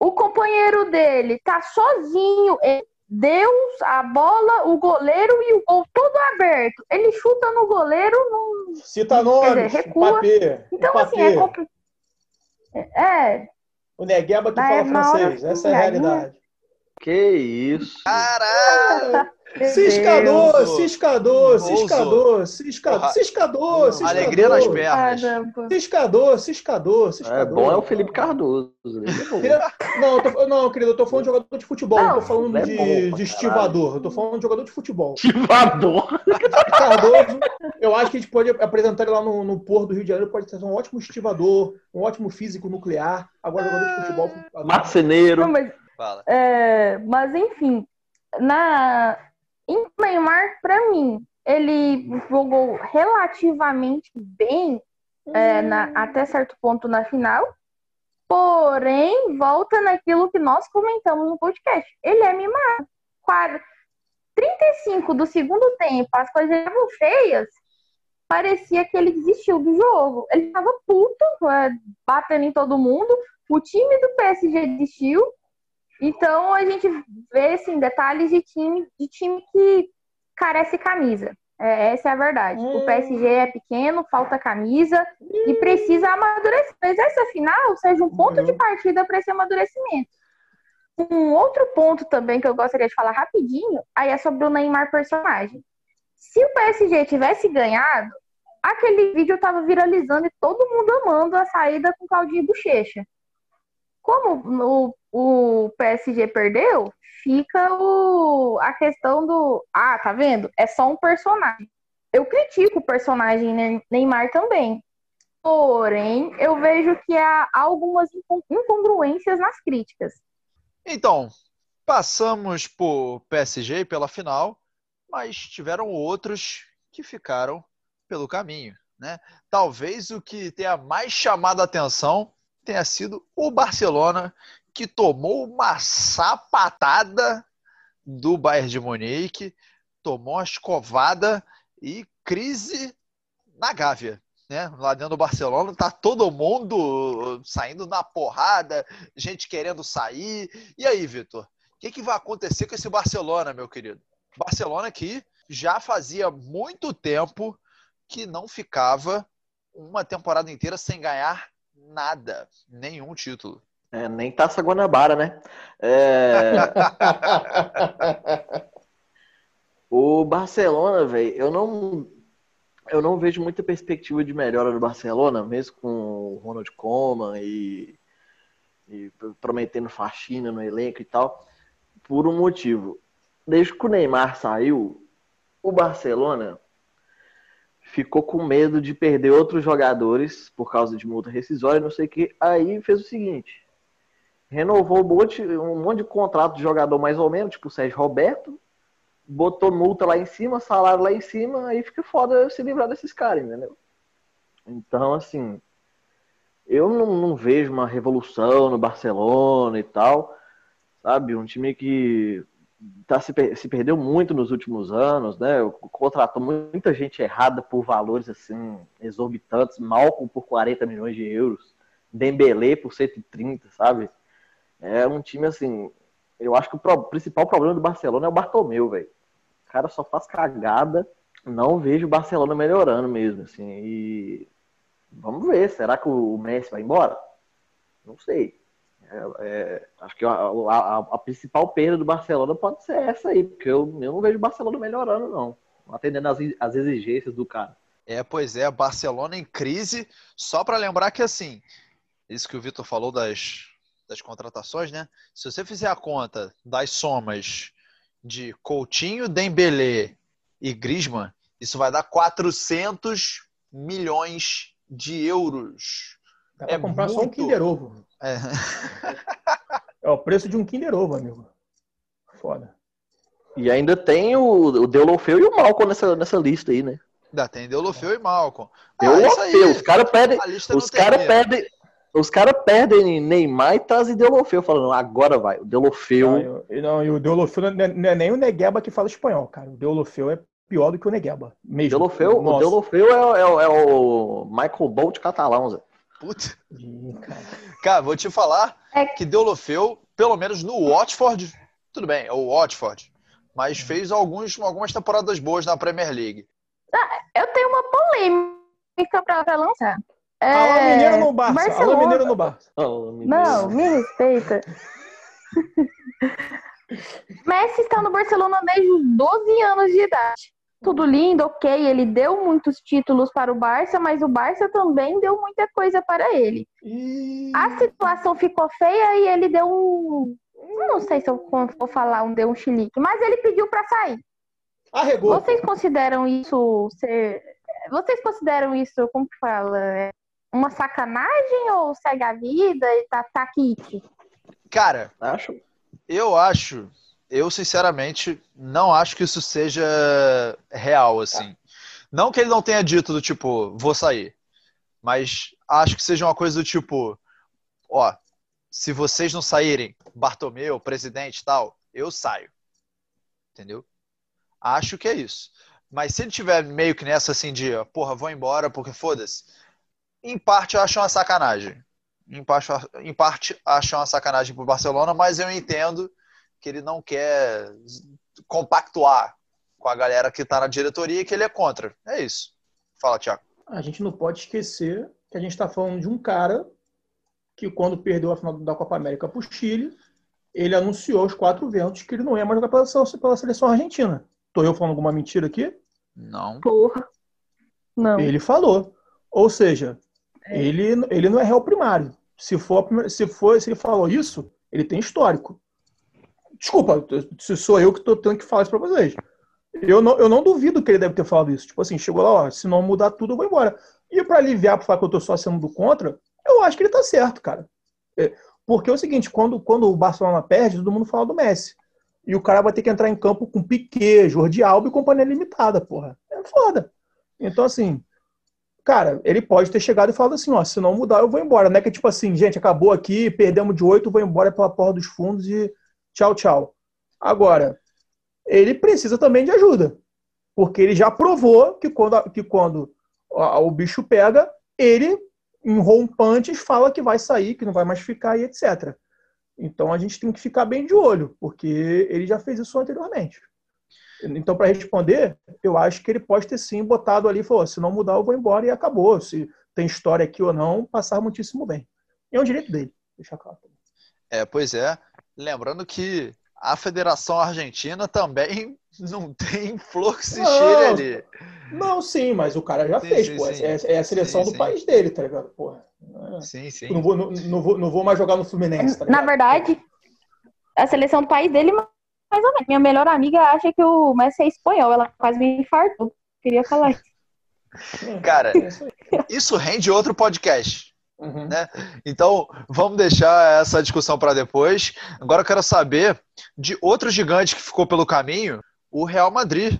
O companheiro dele tá sozinho. Ele- Deus, a bola, o goleiro e o gol todo aberto. Ele chuta no goleiro. Não... Cita nomes. dizer, recua. Papê. Então, Papê. assim, é compli- É, O Negueba que Na- fala na hora francês. Essa é a pingadinha. realidade. Que isso. Caralho! Ciscador, ciscador, ciscador, ciscador, ciscador, ciscador. Alegria nas pernas. Caramba. Ciscador, ciscador, É ciscador. bom é o Felipe Cardoso. ele é Não, tô- não, querido, eu tô falando de jogador de futebol, não, tô falando é de, bom de estivador, eu tô falando de jogador de futebol. Ativador. Cardoso, eu acho que a gente pode apresentar ele lá no, no Porto do Rio de Janeiro, pode ser um ótimo estivador, um ótimo físico nuclear, agora jogador de futebol. Marceneiro. Não, mas Fala. É, mas enfim, na em Neymar, para mim, ele jogou relativamente bem é, na- até certo ponto na final. Porém, volta naquilo que nós comentamos no podcast. Ele é mimado. Quadro 35 do segundo tempo, as coisas estavam feias. Parecia que ele desistiu do jogo. Ele estava puto, é, batendo em todo mundo. O time do PSG desistiu. Então a gente vê assim, detalhes de time, de time que carece camisa. É, essa é a verdade. Hum. O PSG é pequeno, falta camisa e precisa amadurecer. Mas essa final seja um ponto de partida para esse amadurecimento. Um outro ponto também que eu gostaria de falar rapidinho, aí é sobre o Neymar personagem. Se o PSG tivesse ganhado, aquele vídeo estava viralizando e todo mundo amando a saída com Claudinho Bochecha. Como o, o PSG perdeu, fica o, a questão do. Ah, tá vendo? É só um personagem. Eu critico o personagem Ne- Neymar também. Porém, eu vejo que há algumas incon- incongruências nas críticas. Então, passamos por PSG pela final, mas tiveram outros que ficaram pelo caminho, né? Talvez o que tenha mais chamado a atenção tenha sido o Barcelona, que tomou uma sapatada do Bayern de Munique, tomou uma escovada e crise na Gávea. Né? Lá dentro do Barcelona tá todo mundo saindo na porrada, gente querendo sair. E aí, Vitor? O que, que vai acontecer com esse Barcelona, meu querido? Barcelona que já fazia muito tempo que não ficava uma temporada inteira sem ganhar nada, nenhum título. É, nem Taça Guanabara, né? É, o Barcelona, velho, eu não, eu não vejo muita perspectiva de melhora do Barcelona, mesmo com o Ronald Koeman e, e prometendo faxina no elenco e tal, por um motivo. Desde que o Neymar saiu, o Barcelona ficou com medo de perder outros jogadores por causa de multa rescisória, não sei o que. Aí fez o seguinte: renovou um monte, um monte de contrato de jogador mais ou menos, tipo o Sérgio Roberto, botou multa lá em cima, salário lá em cima, aí fica foda se livrar desses caras, entendeu? Então, assim, eu não, não vejo uma revolução no Barcelona e tal, sabe? Um time que tá, se, se perdeu muito nos últimos anos, né? Contratou muita gente errada por valores assim exorbitantes, Malcolm por 40 milhões de euros, Dembélé por 130, sabe? É um time assim, eu acho que o pro- principal problema do Barcelona é o Bartomeu, velho. O cara só faz cagada. Não vejo o Barcelona melhorando mesmo, assim. E vamos ver, será que o Messi vai embora? Não sei. É, é, acho que a, a- a principal perda do Barcelona pode ser essa aí, porque eu, eu não vejo o Barcelona melhorando, não. atendendo às, às exigências do cara. É, pois é, Barcelona em crise. Só para lembrar que, assim, isso que o Vitor falou das, das contratações, né? Se você fizer a conta das somas de Coutinho, Dembélé e Griezmann, isso vai dar 400 milhões de euros. Dá pra É comprar só um muito. Kinder Ovo. É. É o preço de um Kinder Ovo, amigo. Foda. E ainda tem o, o Deulofeu e o Malcom nessa, nessa lista aí, né? Ainda tem Deulofeu e Malcom. Ah, Deulofeu, os caras pedem, os caras pedem, os caras perdem Neymar e trazem Deulofeu, falando, agora vai, o Deulofeu, Não, não, e o Deulofeu não é, não é nem o Negueba que fala espanhol, cara. O Deulofeu é pior do que o Negueba. Mesmo. Deulofeu, o. Deulofeu é, o- é é o Michael Bolt catalão, Zé. Puta. Ih, cara. Cara, vou te falar É que Deulofeu, pelo menos no Watford, tudo bem, é o Watford, mas fez alguns, algumas temporadas boas na Premier League. Eu tenho uma polêmica pra, pra lançar. É, Alô, Mineiro no Barça. Alô, Barcelona- Mineiro no Barça. Oh, meu Não, me respeita. Messi está no Barcelona desde os 12 anos de idade. Tudo lindo, ok. Ele deu muitos títulos para o Barça, mas o Barça também deu muita coisa para ele. A situação ficou feia e ele deu um. Não sei se eu vou falar um deu um chilique, mas ele pediu para sair. arregou. Vocês consideram isso ser. Vocês consideram isso, como que fala? É Uma sacanagem ou segue a vida e tá, tá? Cara, Acho. eu acho, eu sinceramente não acho que isso seja real, assim. Não que ele não tenha dito do tipo, vou sair, mas acho que seja uma coisa do tipo, ó, se vocês não saírem, Bartomeu, presidente tal, eu saio. Entendeu? Acho que é isso. Mas se ele tiver meio que nessa assim de, porra, vou embora porque foda-se, em parte eu acho uma sacanagem. Em parte, em parte acho uma sacanagem pro Barcelona, mas eu entendo que ele não quer compactuar com a galera que tá na diretoria e que ele é contra. É isso. Fala, Thiago. A gente não pode esquecer que a gente está falando de um cara que, quando perdeu a final da Copa América para o Chile, ele anunciou aos quatro ventos que ele não ia mais jogar pela seleção, pela seleção argentina. Tô eu falando alguma mentira aqui? Não. Porra. Não. Ele falou. Ou seja, ele, ele não é réu primário. Se for, se for, se ele falou isso, ele tem histórico. Desculpa, se sou eu que estou tendo que falar isso para vocês. Eu não, eu não duvido que ele deve ter falado isso. Tipo assim, chegou lá, ó, se não mudar tudo, eu vou embora. E para aliviar, para falar que eu tô só sendo do contra, eu acho que ele tá certo, cara. É, porque é o seguinte, quando, quando o Barcelona perde, todo mundo fala do Messi. E o cara vai ter que entrar em campo com Piquet, Jordi Alba e companhia limitada, porra. É foda. Então, assim, cara, ele pode ter chegado e falado assim, ó, se não mudar, eu vou embora. Não é que tipo assim, gente, acabou aqui, perdemos de oito, vou embora pela porra dos fundos e tchau, tchau. Agora, ele precisa também de ajuda. Porque ele já provou que quando, que quando o bicho pega, ele, em rompantes, fala que vai sair, que não vai mais ficar e etc. Então a gente tem que ficar bem de olho, porque ele já fez isso anteriormente. Então, para responder, eu acho que ele pode ter sim botado ali falou: se não mudar, eu vou embora e acabou. Se tem história aqui ou não, passar muitíssimo bem. E é um direito dele, deixa claro. É, pois é. Lembrando que a Federação Argentina também não tem flor que se cheire ali. Não, sim, mas o cara já Sim, fez, sim, pô. sim. É, é a seleção Sim, do sim. país dele, tá ligado? Porra. É. Sim, sim. Não vou, não, não vou, não vou mais jogar no Fluminense, tá Na verdade, a seleção do país dele, mais ou menos. Minha melhor amiga acha que o Messi é espanhol. Ela quase me infartou. Queria falar isso. Cara, É isso aí. isso rende outro podcast. Uhum. Então, vamos deixar essa discussão para depois. Agora eu quero saber de outro gigante que ficou pelo caminho, o Real Madrid,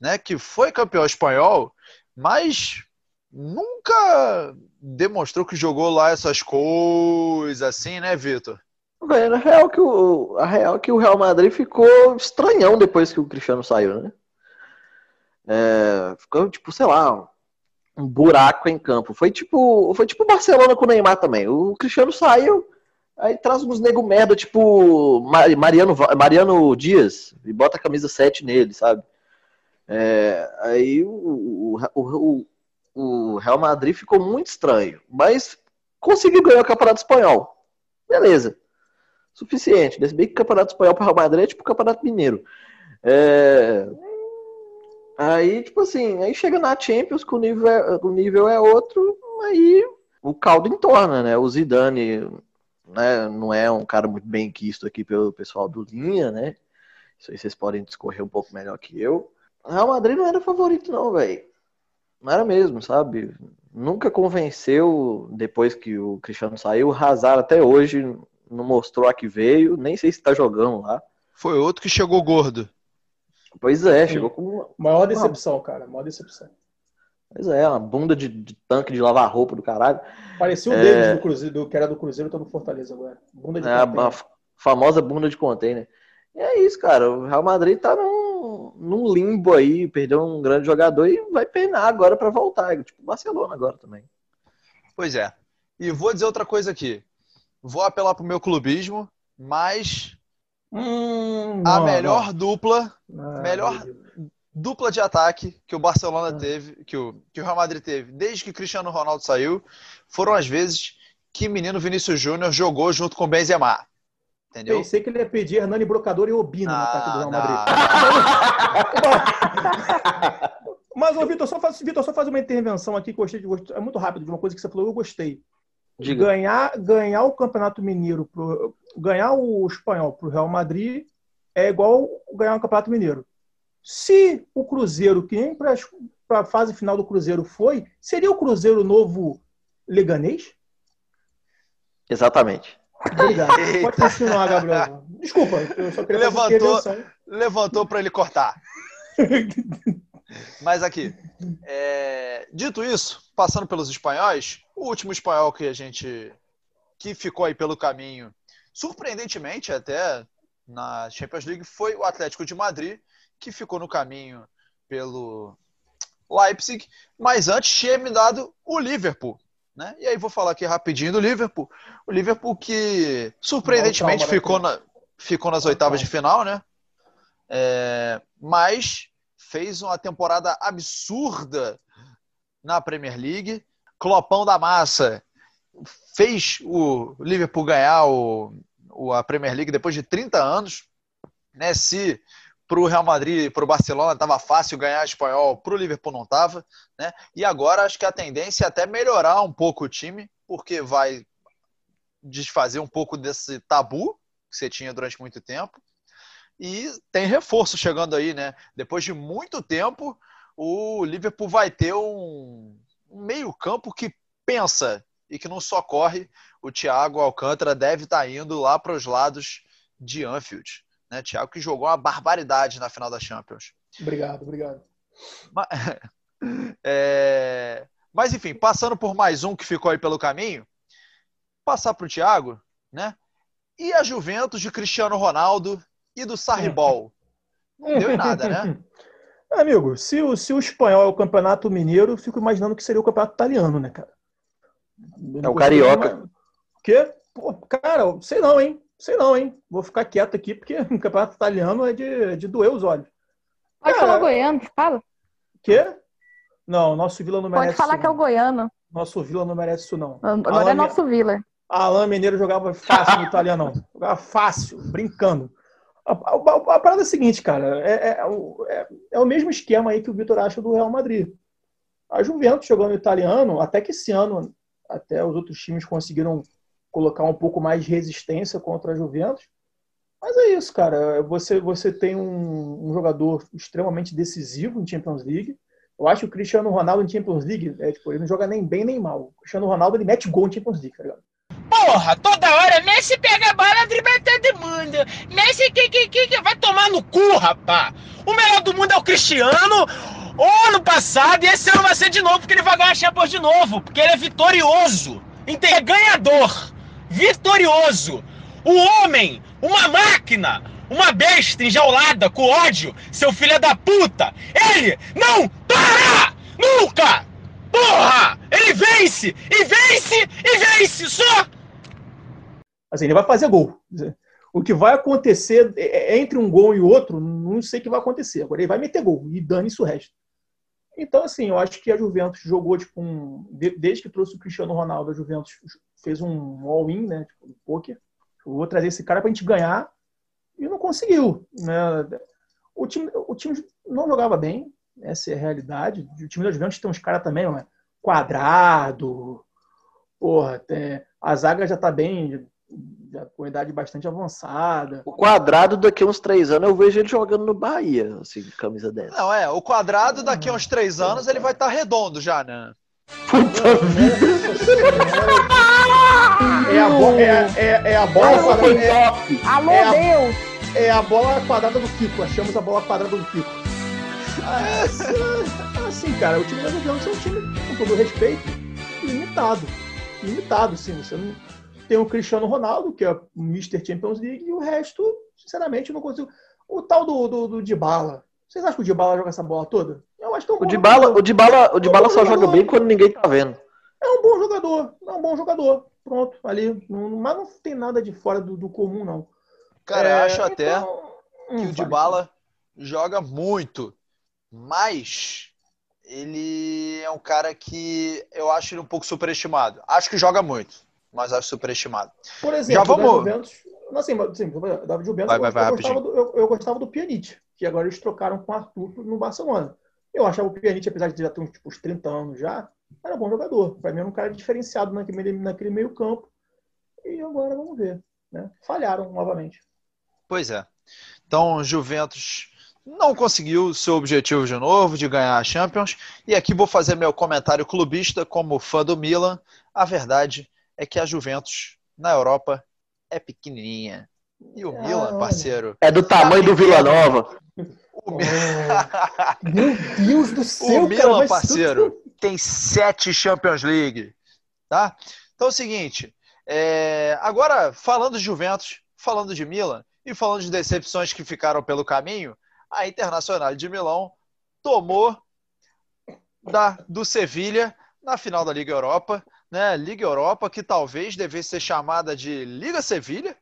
né, que foi campeão espanhol, mas nunca demonstrou que jogou lá essas coisas assim, né, Vitor? Velho, a real, que o, a real que o Real Madrid ficou estranhão depois que o Cristiano saiu, né? É, ficou, tipo, sei lá, um buraco em campo. Foi tipo foi tipo Barcelona com o Neymar também. O Cristiano saiu, aí traz uns nego merda, tipo Ma- Mariano, Mariano Dias, e bota a camisa 7 nele, sabe? É, aí o, o, o, o Real Madrid ficou muito estranho, mas conseguiu ganhar o Campeonato Espanhol. Beleza suficiente. Se bem que o Campeonato Espanhol para o Real Madrid é tipo o Campeonato Mineiro. É... Aí, tipo assim, aí chega na Champions, que o nível é, o nível é outro, aí o caldo entorna, né? O Zidane né, não é um cara muito bem quisto aqui pelo pessoal do Linha, né? Isso aí vocês podem discorrer um pouco melhor que eu. Real Madrid não era favorito, não, velho. Não era mesmo, sabe? Nunca convenceu depois que o Cristiano saiu. O Hazard até hoje não mostrou a que veio, nem sei se tá jogando lá. Foi outro que chegou gordo. Pois é, chegou com uma, Maior decepção, cara. Maior decepção. pois é, uma bunda de, de tanque de lavar roupa do caralho. Parecia o É. Davis do Cruzeiro, do, que era do Cruzeiro, tá no Fortaleza agora. Bunda de É, a, papel. a famosa bunda de container. E é isso, cara. O Real Madrid tá num, num limbo aí, perdeu um grande jogador e vai penar agora pra voltar. Tipo o Barcelona agora também. Pois é. E vou dizer outra coisa aqui. Vou apelar pro meu clubismo, mas Hum, a não, melhor dupla, não. Ah, melhor- meu dupla de ataque que o Barcelona Ah. teve, que o, que o Real Madrid teve, desde que Cristiano Ronaldo saiu, foram as vezes que menino Vinícius Júnior jogou junto com o Benzema. Entendeu? Pensei que ele ia pedir Hernani Brocador e Obina no ataque do Real Madrid. Mas, ô, Vitor, só faz, Vitor, só faz uma intervenção aqui que eu gostei de É muito rápido de uma coisa que você falou, eu gostei. Diga. Ganhar, ganhar o Campeonato Mineiro, pro, ganhar o espanhol pro Real Madrid é igual ganhar o Campeonato Mineiro. Se o Cruzeiro, que nem para a fase final do Cruzeiro foi, seria o Cruzeiro novo Leganês? Exatamente. Obrigado. Pode continuar, Gabriel. Desculpa, eu só queria Levantou. Levantou para ele cortar. Mas aqui, é, dito isso, passando pelos espanhóis, o último espanhol que a gente que ficou aí pelo caminho, surpreendentemente até na Champions League, foi o Atlético de Madrid, que ficou no caminho pelo Leipzig, mas antes tinha me dado o Liverpool. Né? E aí vou falar aqui rapidinho do Liverpool. O Liverpool que surpreendentemente calma, né, ficou, na, ficou nas oitavas de final, né? É, mas fez uma temporada absurda na Premier League. Clopão da massa fez o Liverpool ganhar o, o- a Premier League depois de 30 anos. Né? Se para o Real Madrid e para o Barcelona estava fácil ganhar espanhol, para o Liverpool não estava. Né? E agora acho que a tendência é até melhorar um pouco o time, porque vai desfazer um pouco desse tabu que você tinha durante muito tempo. E tem reforço chegando aí, né? Depois de muito tempo, o Liverpool vai ter um, um meio-campo que pensa e que não só corre. O Thiago Alcântara deve estar indo lá para os lados de Anfield. Né? Thiago que jogou uma barbaridade na final da Champions. Obrigado, obrigado. Mas, é, mas, enfim, passando por mais um que ficou aí pelo caminho, passar para o Thiago, né? E a Juventus de Cristiano Ronaldo e do Sarribol? Não deu em nada, né? Amigo, se o, se o espanhol é o campeonato mineiro, eu fico imaginando que seria o campeonato italiano, né, cara? É não o carioca. O quê? Pô, cara, sei não, hein? Sei não, hein? Vou ficar quieto aqui, porque o campeonato italiano é de, de doer os olhos. Pode Cara, falar goiano, fala. Quê? Não, nosso Vila não merece Pode falar isso, que é o goiano. Nosso Vila não merece isso, não. Agora Alain- é nosso Vila. Alain Mineiro jogava fácil no italiano, não. Jogava fácil, brincando. A, a- a parada é a seguinte, cara. É, é- é- é o mesmo esquema aí que o Vitor acha do Real Madrid. A Juventus jogando italiano, até que esse ano, até os outros times conseguiram colocar um pouco mais de resistência contra a Juventus. Mas é isso, cara. Você, você tem um, um jogador extremamente decisivo em Champions League. Eu acho que o Cristiano Ronaldo em Champions League, é, tipo, ele não joga nem bem nem mal. O Cristiano Ronaldo ele mete gol em Champions League, tá ligado? Porra, toda hora Messi pega a bola, dribla todo mundo. Messi que, que, que, que vai tomar no cu, rapá. O melhor do mundo é o Cristiano. O ano passado e esse ano vai ser de novo, porque ele vai ganhar a Champions de novo, porque ele é vitorioso. É ganhador. Vitorioso. O homem, uma máquina, uma besta enjaulada com ódio, seu filho da puta. Ele não para! Nunca! Porra! Ele vence! E vence! E vence! Só! Assim, ele vai fazer gol. O que vai acontecer é- é entre um gol e outro, não sei o que vai acontecer. Agora ele vai meter gol e dane-se o resto. Então, assim, eu acho que a Juventus jogou, tipo, um, de- desde que trouxe o Cristiano Ronaldo, a Juventus fez um all-in, né, tipo, um poker. Eu vou trazer esse cara pra gente ganhar e não conseguiu, né. O time, o time não jogava bem, Essa é a realidade. O time da Juventus tem uns caras também, ó, quadrado. Porra, tem- a zaga já tá bem, já com idade bastante avançada. O quadrado daqui a uns três anos eu vejo ele jogando no Bahia, assim, camisa dessa. Não, é, o quadrado daqui a uns três anos ele vai estar redondo já, né? Puta vida. É a, bo- é, a- é- é a bola Ai, quadrada, é, top. Alô, É a- Deus! é a bola quadrada do Kiko. Achamos a bola quadrada do Kiko. Ah, Assim, assim, cara, o time da Juventus é um time, com todo respeito, limitado. Limitado, sim. Você não tem o Cristiano Ronaldo, que é o Mr. Champions League, e o resto, sinceramente, eu não consigo. O tal do, do, do Dybala. Vocês acham que o Dybala joga essa bola toda? Eu acho que é um O bom Dybala, jogador. o Dybala, o Dybala só joga bem quando ninguém tá vendo. É um bom jogador. É um bom jogador. Pronto, ali. Mas não tem nada de fora do, do comum, não. Cara, É, eu acho até então, que hum, o. Dybala joga muito, mas ele é um cara que eu acho ele um pouco superestimado. Acho que joga muito, mas acho superestimado. Por exemplo, Já vamos- da Juventus. Não, assim, assim, da Juventus, Vai, vai, eu, vai, eu gostava do, eu, eu gostava do Pjanic, que agora eles trocaram com o Arthur no Barcelona. Eu achava o Pjanic, apesar de já ter uns, tipo, uns 30 anos já, era um bom jogador. Para mim era um cara diferenciado naquele, naquele meio campo. E agora vamos ver. Né? Falharam novamente. Pois é. Então, Juventus não conseguiu seu objetivo de novo, de ganhar a Champions. E aqui vou fazer meu comentário clubista como fã do Milan. A verdade é que a Juventus na Europa é pequenininha. E o Ah, Milan, parceiro, É do tamanho do Vila Nova. o, Mi- Oh, meu Deus do céu, o cara, Milan, mas- parceiro, tem sete Champions League. Tá? Então é o seguinte. é, agora, falando de Juventus, falando de Milan e falando de decepções que ficaram pelo caminho, a Internacional de Milão tomou da, do Sevilha na final da Liga Europa, né? Liga Europa que talvez devesse ser chamada de Liga Sevilha,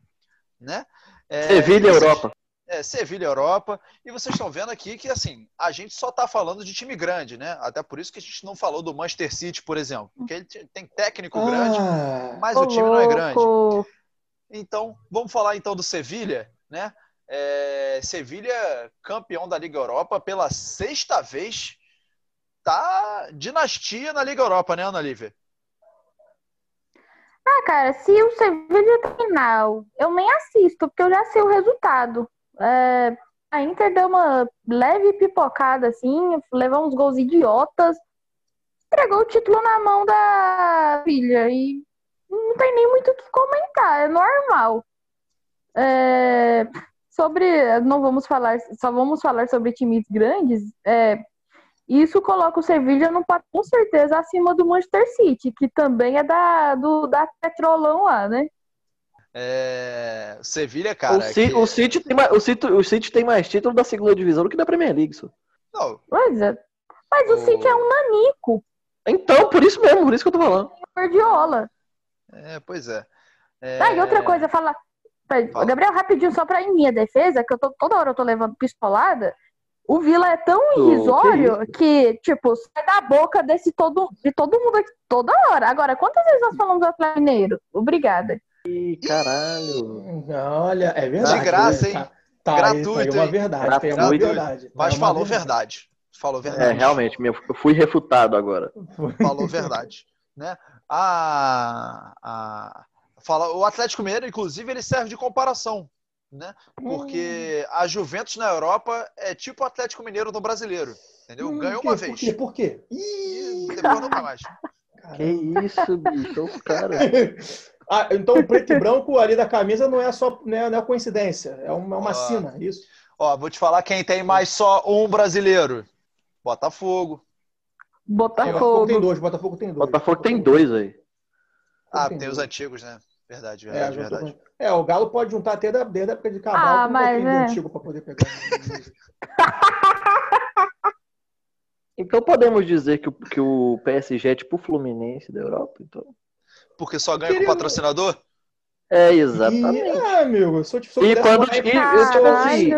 né? É, Sevilha vocês- Europa. é, Sevilha Europa. E vocês estão vendo aqui que, assim, a gente só está falando de time grande, né? Até por isso que a gente não falou do Manchester City, por exemplo. Porque ele te- tem técnico grande, Ah, mas Ô, o time não é grande. louco. Então, vamos falar então do Sevilha, né? É, Sevilha, campeão da Liga Europa pela sexta vez. Tá dinastia na Liga Europa, né, Ana Lívia? Ah, cara, se o Sevilha tá final, eu nem assisto, porque eu já sei o resultado. É, a Inter deu uma leve pipocada, assim, levou uns gols idiotas, entregou o título na mão da filha e não tem nem muito o que comentar, é normal. É, sobre, não vamos falar, só vamos falar sobre times grandes, é, isso coloca o Sevilha no patamar, com certeza acima do Manchester City, que também é da, do, da Petrolão lá, né? É, Sevilha, cara. o, Ci- que- o City tem mais, o, City, o City tem mais título da segunda divisão do que da Premier League. só. Não, Pois é. Mas o O- City é um nanico, Então, por isso mesmo, por isso que eu tô falando. Guardiola. é, pois é. É, Ah, e outra coisa, fala. Gabriel, rapidinho, só pra em minha defesa, que eu tô, toda hora eu tô levando pistolada. O Vila é tão que irrisório que, tipo, sai da boca desse todo, de todo mundo aqui toda hora. Agora, quantas vezes nós falamos do Atlético Mineiro? Obrigada. Ih, caralho. Olha, é verdade. De graça, né? hein? Tá, tá Gratuito, aí, tá aí uma verdade. Tem uma Gratuito. verdade. Mas uma falou verdade. Falou É, verdade. realmente, meu, eu fui refutado agora. Falou verdade. né? A, a, fala, o Atlético Mineiro, inclusive, ele serve de comparação. Né? Porque a Juventus na Europa é tipo o Atlético Mineiro no brasileiro. Entendeu? Hum, Ganhou uma vez. Por quê? Por quê? E depois nunca mais. Que isso, bicho, os caras. Ah, então o preto e branco ali da camisa não é só não é, não é coincidência, é uma, é uma Ah. sina, isso. Ó, vou te falar quem tem mais só um brasileiro. Botafogo. É, Botafogo Botafogo. tem dois, Botafogo tem dois. Botafogo tem dois aí. Ah, tem tem os dois. antigos, né? Verdade, É, verdade, juntou verdade. com- é, o Galo pode juntar até da, desde a época de Cabral Ah, com um mas, pouquinho do né? antigo para poder pegar. Então podemos dizer que o, que o PSG é tipo o Fluminense da Europa, então. Porque só ganha com Queria- patrocinador? É, exatamente. E, ah, amigo, se eu, te- se eu E quando e, eu, tipo assim,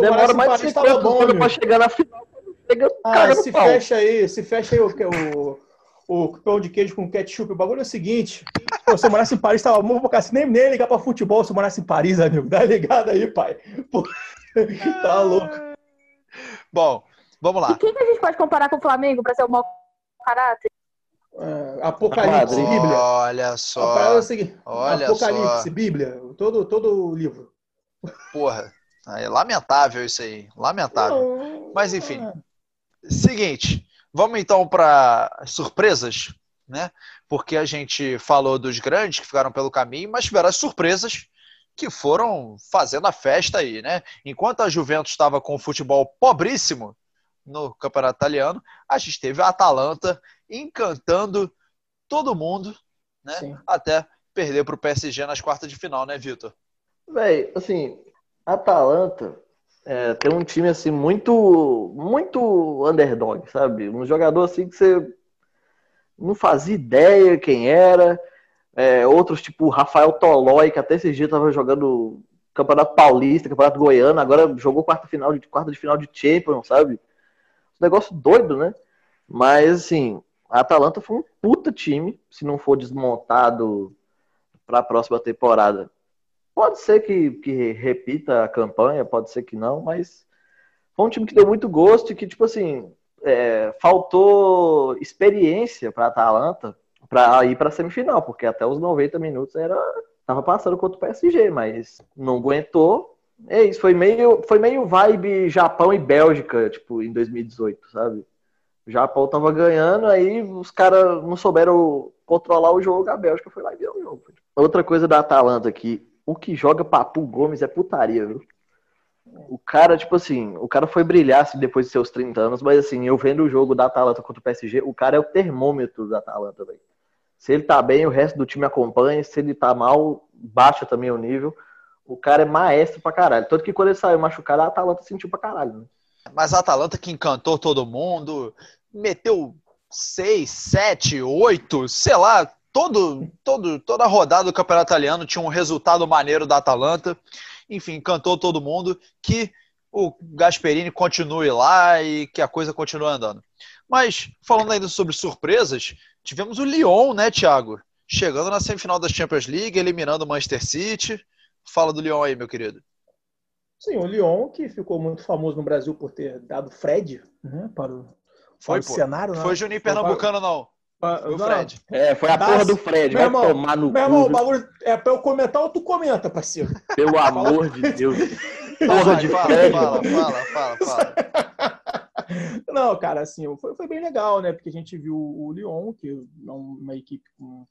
demora mais de Paris, tava 50 bom, anos pra chegar na final. Chega, Ah, se fecha aí, se fecha aí o, o, o pão de queijo com ketchup. O bagulho é o seguinte: pô, se eu morasse em Paris, tava bom pra nem, nem ligar pra futebol se eu morasse em Paris, amigo. Dá ligado aí, pai. Pô, tá louco. Bom, Vamos E lá. quem que a gente pode comparar com o Flamengo pra ser o mau caráter? É, Apocalipse, Madrid. Bíblia. Olha é só. o seguinte, Olha Apocalipse, só. Bíblia, todo, todo livro. Porra. É lamentável isso aí. Lamentável. Mas, enfim. é. Seguinte, vamos então para surpresas, né? Porque a gente falou dos grandes que ficaram pelo caminho, mas tiveram as surpresas que foram fazendo a festa aí, né? Enquanto a Juventus estava com o futebol pobríssimo no campeonato italiano, a gente teve a Atalanta encantando todo mundo, né? Sim. Até perder para o PSG nas quartas de final, né, Vitor? Véi, assim, a Atalanta é, tem um time assim muito, muito underdog, sabe? Um jogador assim que você não fazia ideia quem era. É, outros tipo Rafael Tolói, que até esse dia tava jogando Campeonato Paulista, Campeonato Goiano, agora jogou quarta final de quarta de final de Champions, sabe? Um negócio doido, né? Mas assim, a Atalanta foi um puta time, se não for desmontado para a próxima temporada. Pode ser que, que repita a campanha, pode ser que não, mas foi um time que deu muito gosto e que, tipo assim, é, faltou experiência para Atalanta para ir para a semifinal, porque até os 90 minutos era tava passando contra o PSG, mas não aguentou. É isso, foi meio, foi meio vibe Japão e Bélgica, tipo, em 2018, sabe? O Japão tava ganhando, aí os caras não souberam controlar o jogo, a Bélgica foi lá e deu o jogo. Outra coisa da Atalanta aqui, o que joga Papu Gomes é putaria, viu? O cara, tipo assim, o cara foi brilhar assim, depois de seus 30 anos, mas assim, eu vendo o jogo da Atalanta contra o PSG, o cara é o termômetro da Atalanta, velho. Se ele tá bem, o resto do time acompanha, se ele tá mal, baixa também o nível. O cara é maestro pra caralho. Tanto que quando ele saiu machucado, a Atalanta sentiu pra caralho, né? Mas a Atalanta que encantou todo mundo, meteu seis, sete, oito, sei lá, todo, todo, toda a rodada do Campeonato Italiano tinha um resultado maneiro da Atalanta. Enfim, encantou todo mundo. Que o Gasperini continue lá e que a coisa continue andando. Mas, falando ainda sobre surpresas, tivemos o Lyon, né, Thiago? Chegando na semifinal da Champions League, eliminando o Manchester City. Fala do Lyon aí, meu querido. Sim, o Lyon, que ficou muito famoso no Brasil por ter dado Fred né, para o, Foi, para o pô. cenário. né? Foi Juninho Foi Pernambucano, não. Foi o Fred. É, foi a Dá- porra do Fred, Meu vai irmão, tomar no Meu irmão, o bagulho é pra eu comentar ou tu comenta, parceiro? pelo amor de Deus. Fala, Porra de fala, Fred, fala, fala, fala, fala. Não, cara, assim, foi, foi bem legal, né? Porque a gente viu o Lyon, que é uma equipe com,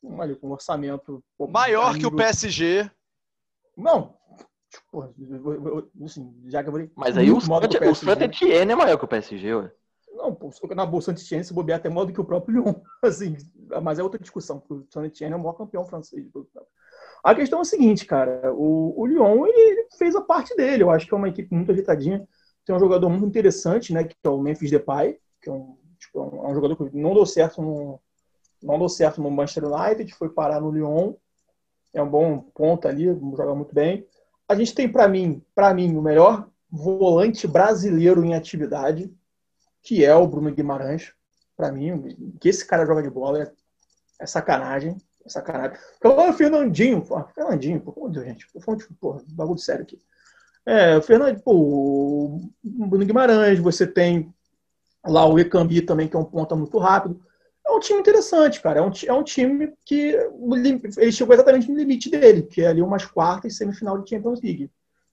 com, olha, com um orçamento... pô, Maior que o PSG. Não, tipo, eu- eu- eu- assim, já que eu falei, Mas aí o muito maior do que Saint- o PSG. Saint Etienne é maior que o PSG, ué. Não, na Bolsa Etienne, se bobear até maior do que o próprio Lyon. Assim, mas é outra discussão, porque o Saint Etienne é o maior campeão francês. A questão é a seguinte, cara, o, o Lyon, ele, fez a parte dele, eu acho que é uma equipe muito ajeitadinha, tem um jogador muito interessante, né, que é o Memphis Depay, que é um, tipo, é um, é um jogador que não deu certo no, não deu certo no Manchester United, foi parar no Lyon, é um bom ponto ali, joga muito bem. A gente tem, para mim, para mim, o melhor volante brasileiro em atividade, que é o Bruno Guimarães. Para mim, que esse cara joga de bola é, é sacanagem. É sacanagem. Então, o Fernandinho, pô, Fernandinho, pô, de Deus, gente, tô porra, bagulho sério aqui. É, o Fernandinho, pô, o Bruno Guimarães, você tem lá o Ekambi também, que é um ponta muito rápido. É um time interessante, cara. É um, é um time que ele chegou exatamente no limite dele, que é ali umas quartas e semifinal de Champions League.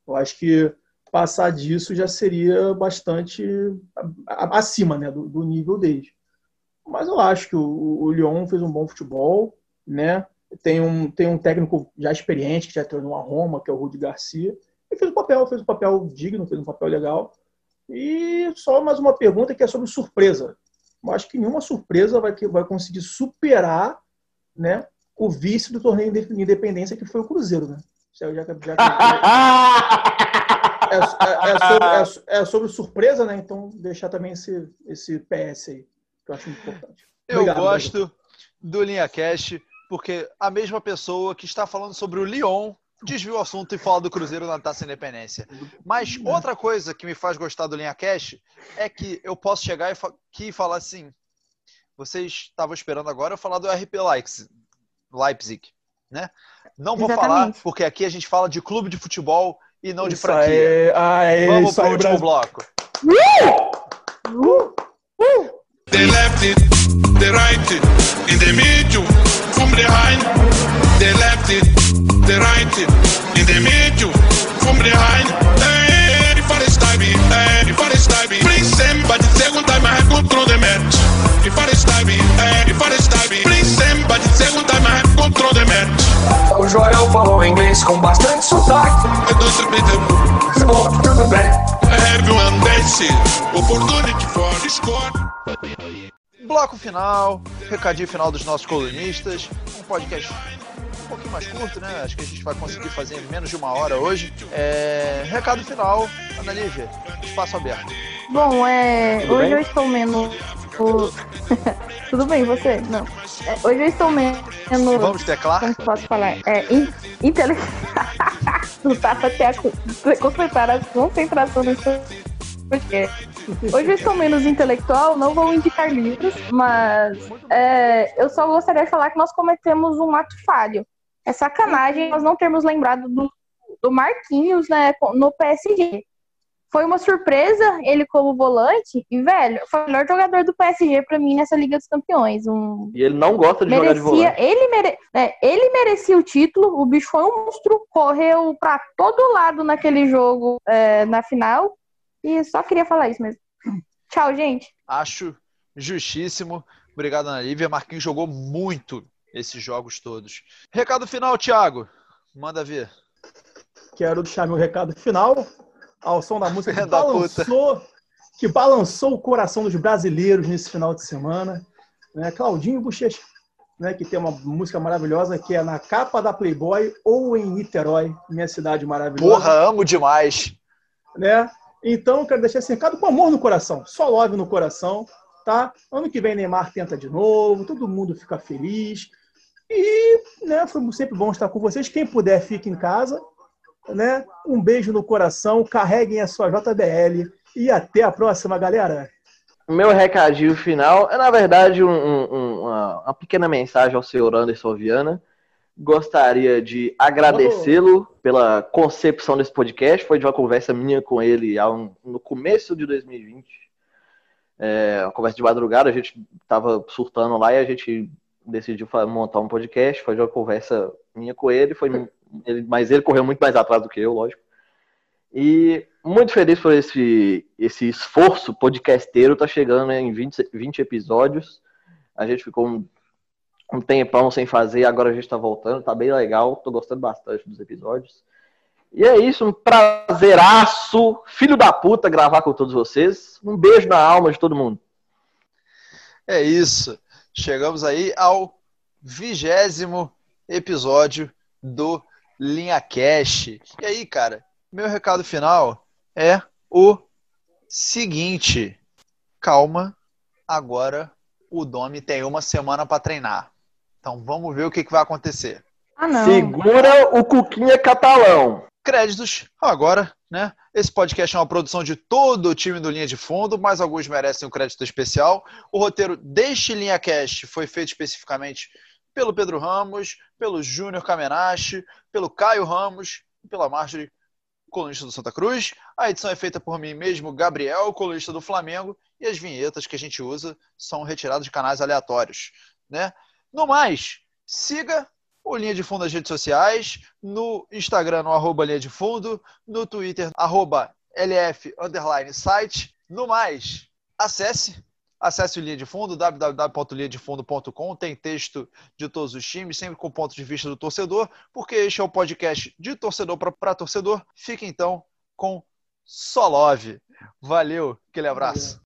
Eu acho que passar disso já seria bastante acima né, do, do nível deles. Mas eu acho que o, o Lyon fez um bom futebol, né? Tem um, tem um técnico já experiente que já treinou a Roma, que é o Rudi Garcia, e fez o papel, fez um papel digno, fez um papel legal. E só mais uma pergunta que é sobre surpresa. Eu acho que nenhuma surpresa vai, que- vai conseguir superar né, o vice do torneio de independência, que foi o Cruzeiro. Né? Isso aí já, já, é, é- é sobre, é é sobre surpresa, né? Então, deixar também esse, esse PS aí, que eu acho importante. Eu Obrigado, gosto do Linha Cash, porque a mesma pessoa que está falando sobre o Lyon desviou o assunto e fala do Cruzeiro na Taça Independência. Mas outra coisa que me faz gostar do Linha Cash é que eu posso chegar aqui e falar assim: vocês estavam esperando agora eu falar do RP Leipzig, Leipzig né? Não vou falar, Exatamente. porque aqui a gente fala de clube de futebol e não de Isso franquia. aí, é Vamos para o último Brasil. bloco. The left it, the right it, in the middle, from behind. The left it, the right it, in the middle, from behind. Hey, for the stabby, hey, for the stabby. Please send, but the second time I have control the match. If I stabby, hey, for the. Control the match. O Joel falou inglês com bastante sotaque. I don't speak the Bom, tudo bem. Everyone dance, opportunity for the score. Bloco final, recadinho final dos nossos colunistas. Um podcast um pouquinho mais curto, né? Acho que a gente vai conseguir fazer em menos de uma hora hoje. É, Recado final, Ana Lívia, espaço aberto. Bom, é, hoje bem? eu estou menos. O- Tudo bem, você? Não. É, hoje eu estou menos. Vamos teclar? Como posso falar? É, in, intele... Não dá pra ter a co- concentrar a concentração nesse podcast. Hoje eu estou menos intelectual, não vou indicar livros, mas é, eu só gostaria de falar que nós cometemos um ato falho. É sacanagem nós não termos lembrado do, do Marquinhos né, no PSG. Foi uma surpresa ele como volante, e, velho, foi o melhor jogador do PSG pra mim nessa Liga dos Campeões. Um, E ele não gosta de jogar de merecia, volante. ele, mere, é, ele merecia o título, o bicho foi um monstro, correu pra todo lado naquele jogo é, na final, e só queria falar isso mesmo. Tchau, gente. Acho justíssimo. Obrigado, Ana Lívia. Marquinhos jogou muito esses jogos todos. Recado final, Thiago. Manda ver. Quero deixar meu recado final ao som da música que balançou, que balançou o coração dos brasileiros nesse final de semana. Né? Claudinho Bochecha, né? que tem uma música maravilhosa que é na capa da Playboy ou em Niterói, minha cidade maravilhosa. Porra, amo demais. né? Então, quero deixar esse recado com amor no coração, só love no coração, tá? Ano que vem Neymar tenta de novo, todo mundo fica feliz. E, né, foi sempre bom estar com vocês. Quem puder, fique em casa, né? Um beijo no coração, carreguem a sua JBL e até a próxima, galera. Meu recadinho final é, na verdade, um- um- uma, uma pequena mensagem ao senhor Anderson Viana. Gostaria de agradecê-lo pela concepção desse podcast. Foi de uma conversa minha com ele no começo de 2020. É, uma conversa de madrugada, a gente estava surtando lá e a gente decidiu montar um podcast. De uma conversa minha com ele, foi, ele, mas ele correu muito mais atrás do que eu, lógico. E muito feliz por esse, esse esforço podcasteiro, tá chegando em 20, 20 episódios. A gente ficou um, um tempão sem fazer, agora a gente tá voltando, tá bem legal, tô gostando bastante dos episódios. E é isso, um prazeraço, filho da puta, gravar com todos vocês. Um beijo na alma de todo mundo. É isso. Chegamos aí ao vigésimo episódio do Linha Cash. E aí, cara, meu recado final é o seguinte: calma, agora o Domi tem uma semana para treinar. Então vamos ver o que, que vai acontecer. Ah, não. Segura o Cuquinha Catalão. Créditos agora, né? Esse podcast é uma produção de todo o time do Linha de Fundo, mas alguns merecem um crédito especial. O roteiro deste Linha Cast foi feito especificamente pelo Pedro Ramos, pelo Júnior Kamenashi, pelo Caio Ramos e pela Marjorie, colunista do Santa Cruz. A edição é feita por mim mesmo, Gabriel, colunista do Flamengo, e as vinhetas que a gente usa são retiradas de canais aleatórios, né? No mais, siga o Linha de Fundo nas redes sociais, no Instagram, no arroba Linha de Fundo, no Twitter, arroba LF underline site. No mais, acesse, acesse o Linha de Fundo, www.linhadefundo.com, tem texto de todos os times, sempre com ponto de vista do torcedor, porque este é o podcast de torcedor para torcedor. Fique então com só love. Valeu, aquele abraço.